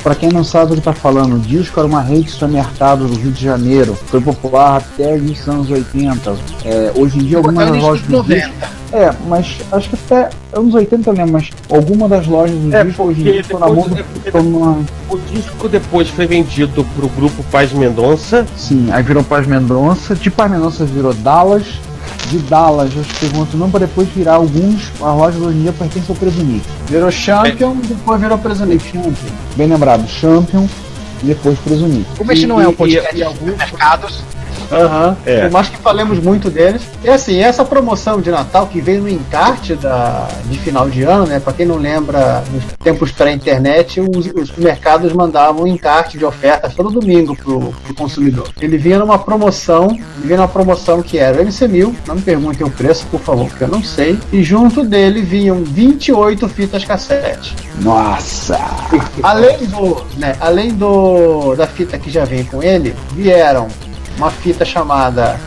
C: Para quem não sabe o que tá falando, o disco era uma rede de supermercado do Rio de Janeiro. Foi popular até os anos 80. É, hoje em dia algumas lojas
B: início
C: do
B: dos
C: disco. É, mas acho que até anos 80 eu lembro, mas alguma das lojas do
H: É,
C: disco hoje em dia estão na mão do.
H: é
C: numa-
H: o disco depois foi vendido pro grupo Paz Mendonça.
C: Sim, aí virou Paz Mendonça, de Paz Mendonça virou Dallas, de Dallas acho que outro nome para depois virar alguns, a loja hoje em dia pertence ao Presunic.
D: Virou Champion, depois virou Presunic.
C: Champion, bem lembrado, Champion, e depois Presunic.
B: Como este não é um podcast de
D: alguns-
B: mercados,
D: Aham.
H: É.
D: Por mais que falemos muito deles. E assim, essa promoção de Natal que veio no encarte da, de final de ano, né? Pra quem não lembra, nos tempos pré-internet, os, os mercados mandavam um encarte de ofertas todo domingo pro, pro consumidor. Ele vinha numa promoção, ele vinha numa promoção que era o MC1000, não me perguntem o preço, por favor, porque eu não sei. E junto dele vinham 28 fitas cassete.
C: Nossa!
D: Além do, né, além do da fita que já vem com ele, vieram uma fita chamada,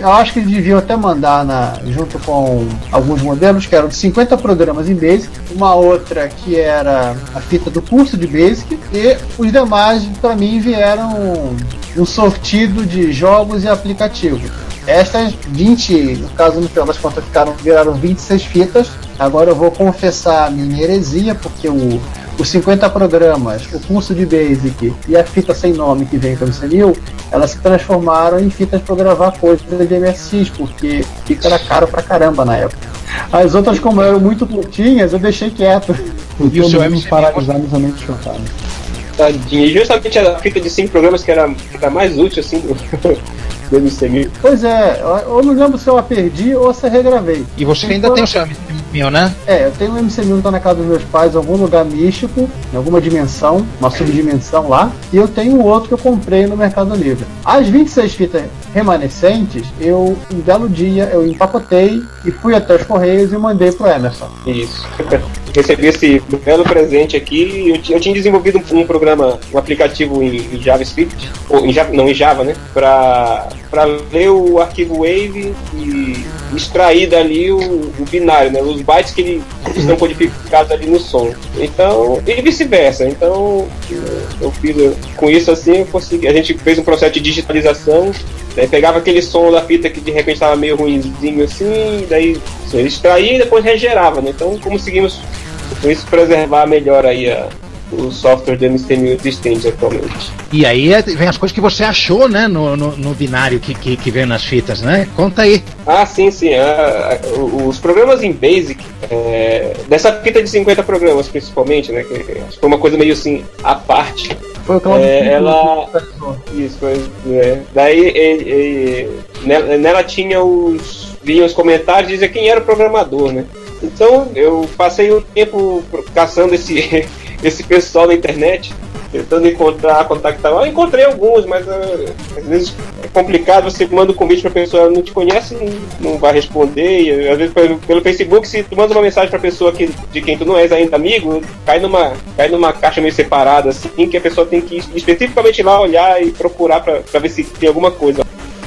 D: eu acho que eles deviam até mandar na, junto com alguns modelos que eram de 50 programas em Basic, uma outra que era a fita do curso de Basic e os demais para mim vieram um sortido de jogos e aplicativos. Estas 20, no caso no final das contas ficaram, viraram 26 fitas. Agora eu vou confessar a minha heresia, porque o, os 50 programas, o curso de Basic e a fita sem nome que vem pelo CNIL, elas se transformaram em fitas para gravar coisas de MSX, porque fica era caro pra caramba na época. As outras, como eram muito curtinhas, eu deixei quieto.
C: E o seu
D: MC
C: paralisados somente chocado.
E: Tadinho. E justamente a fita de cinco programas que era, que era mais útil, assim, do, do MC1000.
D: Pois é, eu, não lembro se eu a perdi ou se eu regravei.
B: e você ainda tem o seu meu, né?
D: É, eu tenho um MC1000 que tá na casa dos meus pais, em algum lugar místico, em alguma dimensão, uma subdimensão lá, e eu tenho o outro que eu comprei no Mercado Livre. As 26 fitas remanescentes, eu, um belo dia, eu empacotei e fui até os Correios e mandei pro Emerson.
E: Isso. Recebi esse belo presente aqui. Eu, eu tinha desenvolvido um, um programa, um aplicativo em, em JavaScript, ou em Java, não, em Java, né? Pra, pra ler o arquivo Wave e extrair dali o, o binário, né? Os bytes que ele estão codificados ali no som. Então, e vice-versa. Então, eu fiz com isso assim, consegui. A gente fez um processo de digitalização. Daí pegava aquele som da fita que de repente estava meio ruimzinho assim, daí assim, extraía e depois regerava, né? Então conseguimos com isso preservar melhor aí a, o software do MC1000 existente atualmente.
B: E aí é- vem as coisas que você achou, né, no, no, no binário que, que, que veio nas fitas, né? Conta aí.
E: Ah, sim, sim. ah, os programas em Basic, é, dessa fita de 50 programas principalmente, né? Que acho que foi uma coisa meio assim, à parte.
D: Foi o
E: É, ela-
D: pensou.
E: Isso, foi. é. Daí ele- ele- nela, nela tinha os. vinham os comentários e dizia quem era o programador, né? Então eu passei um tempo caçando esse, esse pessoal na internet, tentando encontrar, contactar. Eu encontrei alguns, mas ah, às vezes é complicado, você manda um convite pra pessoa, ela não te conhece, não, vai responder. E, às vezes pelo, pelo Facebook, se tu manda uma mensagem pra pessoa que, de quem tu não és ainda amigo, cai numa, cai numa caixa meio separada, assim, que a pessoa tem que ir especificamente lá olhar e procurar pra ver se tem alguma coisa.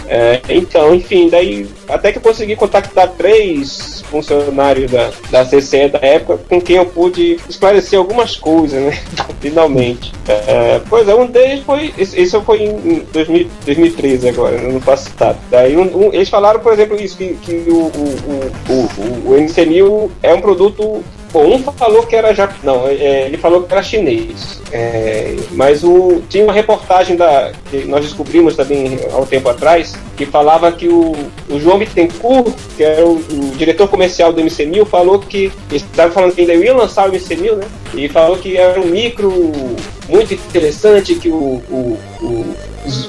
E: É, então, enfim, daí até que eu consegui contactar três funcionários da, da CCE da época com quem eu pude esclarecer algumas coisas, né? Finalmente. É, pois é, um deles foi. Esse foi em 2000 2013 agora, no ano passado. Daí um- um- eles falaram, por exemplo, isso, que, que o, o, o, o, o MC1000 é um produto Bom, um falou que era já. Não, é, ele falou que era chinês. É, mas o, tinha uma reportagem da, que nós descobrimos também há um tempo atrás, que falava que o, o João Bittencourt, que era o, o diretor comercial do MC1000, falou que. Estava falando que ainda ia lançar o MC1000, né? E falou que era um micro muito interessante, que o. o, o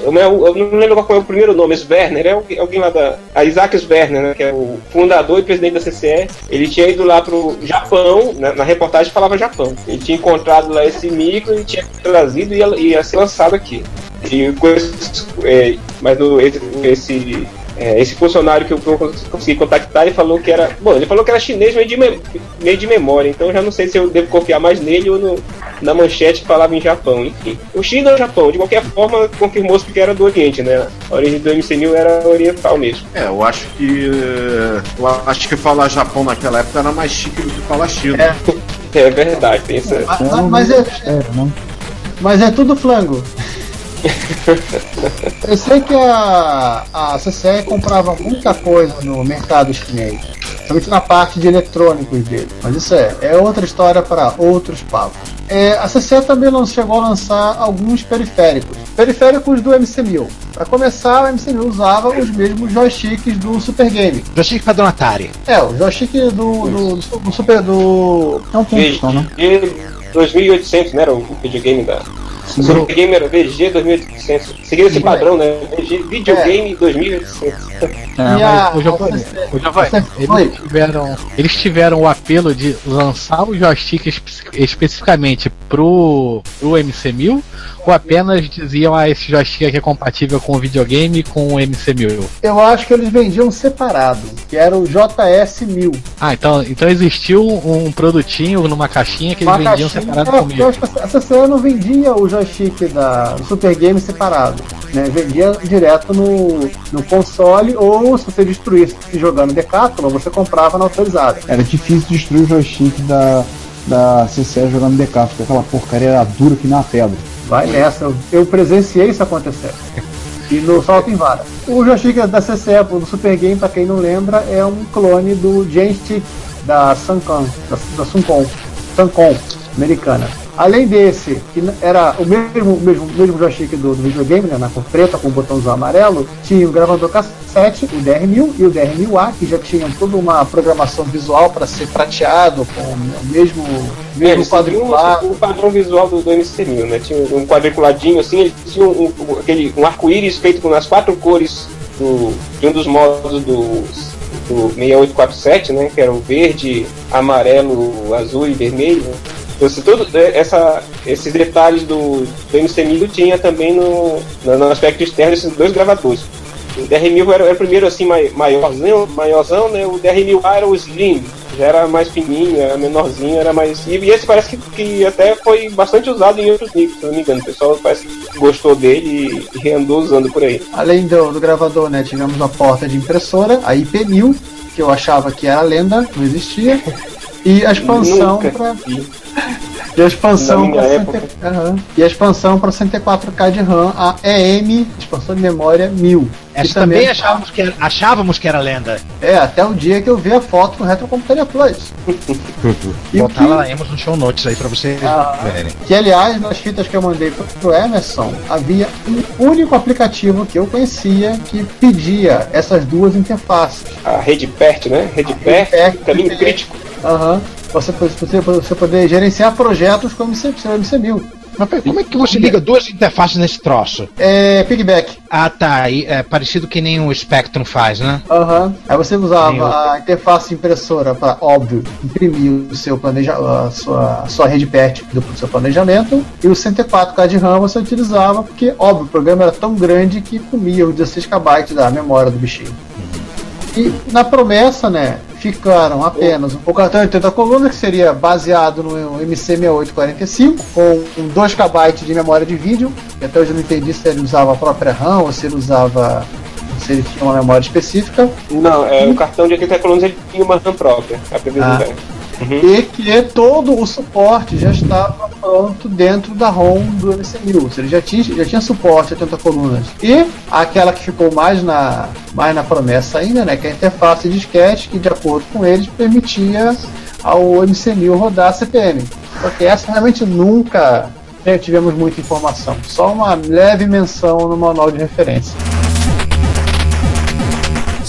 E: eu não eu não lembro qual foi o primeiro nome, Sverner, é alguém- lá da. A Isaac Sverner, né, que é o fundador e presidente da CCE. Ele tinha ido lá pro Japão, na, na reportagem falava Japão. Ele tinha encontrado lá esse micro e tinha trazido e ia, ia ser lançado aqui. E com esse, é, mas o, esse, esse, é, esse funcionário que eu cons- consegui contactar, ele falou que era. Bom, ele falou que era chinês meio de, me- meio de memória, então eu já não sei se eu devo confiar mais nele ou no, na manchete que falava em Japão, enfim. O China ou o Japão, de qualquer forma, confirmou-se que era do Oriente, né? A origem do MC1000 era oriental mesmo.
J: É, eu acho que. Eu acho que falar Japão naquela época era mais chique do que falar China.
E: É verdade, tem essa.
D: Ah, mas, é, mas é tudo flango. Eu sei que a, a CCE comprava muita coisa no mercado chinês, principalmente na parte de eletrônicos dele. Mas isso é, é outra história para outros papos. É, a CCE também não chegou a lançar alguns periféricos. Periféricos do MC1000. Para começar, o MC1000 usava os mesmos joysticks do Super Game.
B: Joystick padrão Atari.
D: É, o joystick do, do, do, do Super do. Não tem
E: VG 2800, né? Era o videogame da. Videogame era VG 2800. Seguindo esse padrão, né? VG Videogame 2800.
F: É,
D: E a-
F: mas o
D: Oi.
F: eles tiveram, eles tiveram o apelo de lançar o joystick espe- especificamente pro, pro MC1000 ou apenas diziam ah, esse joystick aqui é compatível com o videogame e com o MC1000?
D: Eu acho que eles vendiam separado, que era o JS1000.
F: Ah, então, então existiu um produtinho numa caixinha que eles
D: Uma
F: vendiam
D: caixinha-
F: separado
D: é,
F: com o
D: eu acho que a CCE não vendia o joystick da do Super Game separado. Né? Vendia direto no, no console ou se você destruísse jogando Decathlon, você comprava na autorizada.
C: Era difícil destruir o joystick da, da CCE jogando DK, porque aquela porcaria era dura que nem uma pedra.
D: Vai nessa, eu, presenciei isso acontecer. E no Salto em Vara. O joystick da CCE do Super Game, pra quem não lembra, é um clone do Joystick da Suncon, da, da Suncon, Suncon, americana. Além desse, que era o mesmo, mesmo, mesmo joystick do, do videogame, né, na cor preta com o botãozinho amarelo, tinha o gravador cassete, o DR1000 e o DR1000A, que já tinham toda uma programação visual para ser prateado com o mesmo,
E: É,
D: mesmo
E: seguiam
D: quadriculado.
E: o padrão visual do, do MC1000, né? Tinha um quadriculadinho assim, eles tinham um, um- aquele, um arco-íris feito com as quatro cores do, de um dos modos do, do 6847, né? Que era o verde, amarelo, azul e vermelho. Assim, todo, é, essa, esses detalhes do, do MC1000 tinha também no, no, no aspecto externo desses dois gravadores. O DR1000 era, era o primeiro assim, mai- maiorzão, maiorzão, né? O DR1000A era o Slim, já era mais fininho, era menorzinho, era mais. E, esse parece que, que até foi bastante usado em outros níveis, se não me engano. O pessoal parece que gostou dele e, e andou usando por aí.
D: Além do, do gravador, né, tivemos a porta de impressora, a IP1000, que eu achava que era lenda, não existia, e a expansão
E: Nunca vi.
D: E a expansão para
E: época.
D: Aham. E a expansão para 64K de RAM, a EM, expansão de memória 1000.
B: Essa
D: que
B: também achávamos que, era, achávamos que era lenda.
D: É, até o dia que eu vi a foto no Retrocomputaria Plus. E o
B: Botar
D: que-
B: lá nos show notes aí pra vocês
D: Ah.
B: verem.
D: Que aliás, nas fitas que eu mandei pro- Emerson, havia um único aplicativo que eu conhecia que pedia essas duas interfaces.
E: A rede PERT, né? Rede PERT, caminho crítico.
D: Aham. Você, você, você poder gerenciar projetos como MC, seu MC1000.
B: Mas como é que você liga duas interfaces nesse troço?
D: É pigback.
B: Ah, tá. E é parecido que nem o Spectrum faz, né?
D: Aham. Aí você
B: Nem
D: usava
B: eu.
D: a interface impressora para, óbvio, imprimir o seu planeja a sua, a sua rede PET do seu planejamento. E o 104K de RAM você utilizava porque, óbvio, o programa era tão grande que comia os 16 KB da memória do bichinho. E na promessa, né, ficaram apenas o cartão de 80 colunas, que seria baseado no MC6845, com 2 KB de memória de vídeo. E até hoje eu não entendi se ele usava a própria RAM ou se ele usava. se ele tinha uma memória específica.
E: Não, é, o cartão de 80 colunas ele tinha uma RAM própria, a previsão
D: Ah.
E: Dela.
D: E que todo o suporte já estava pronto dentro da ROM do MC1000. Ou seja, Ele já tinha, já tinha suporte a 80 colunas. E aquela que ficou mais na, mais na promessa ainda, né, que é a interface de disquete, que de acordo com eles permitia ao MC1000 rodar CPM. Porque essa realmente nunca né, tivemos muita informação. Só uma leve menção no manual de referência.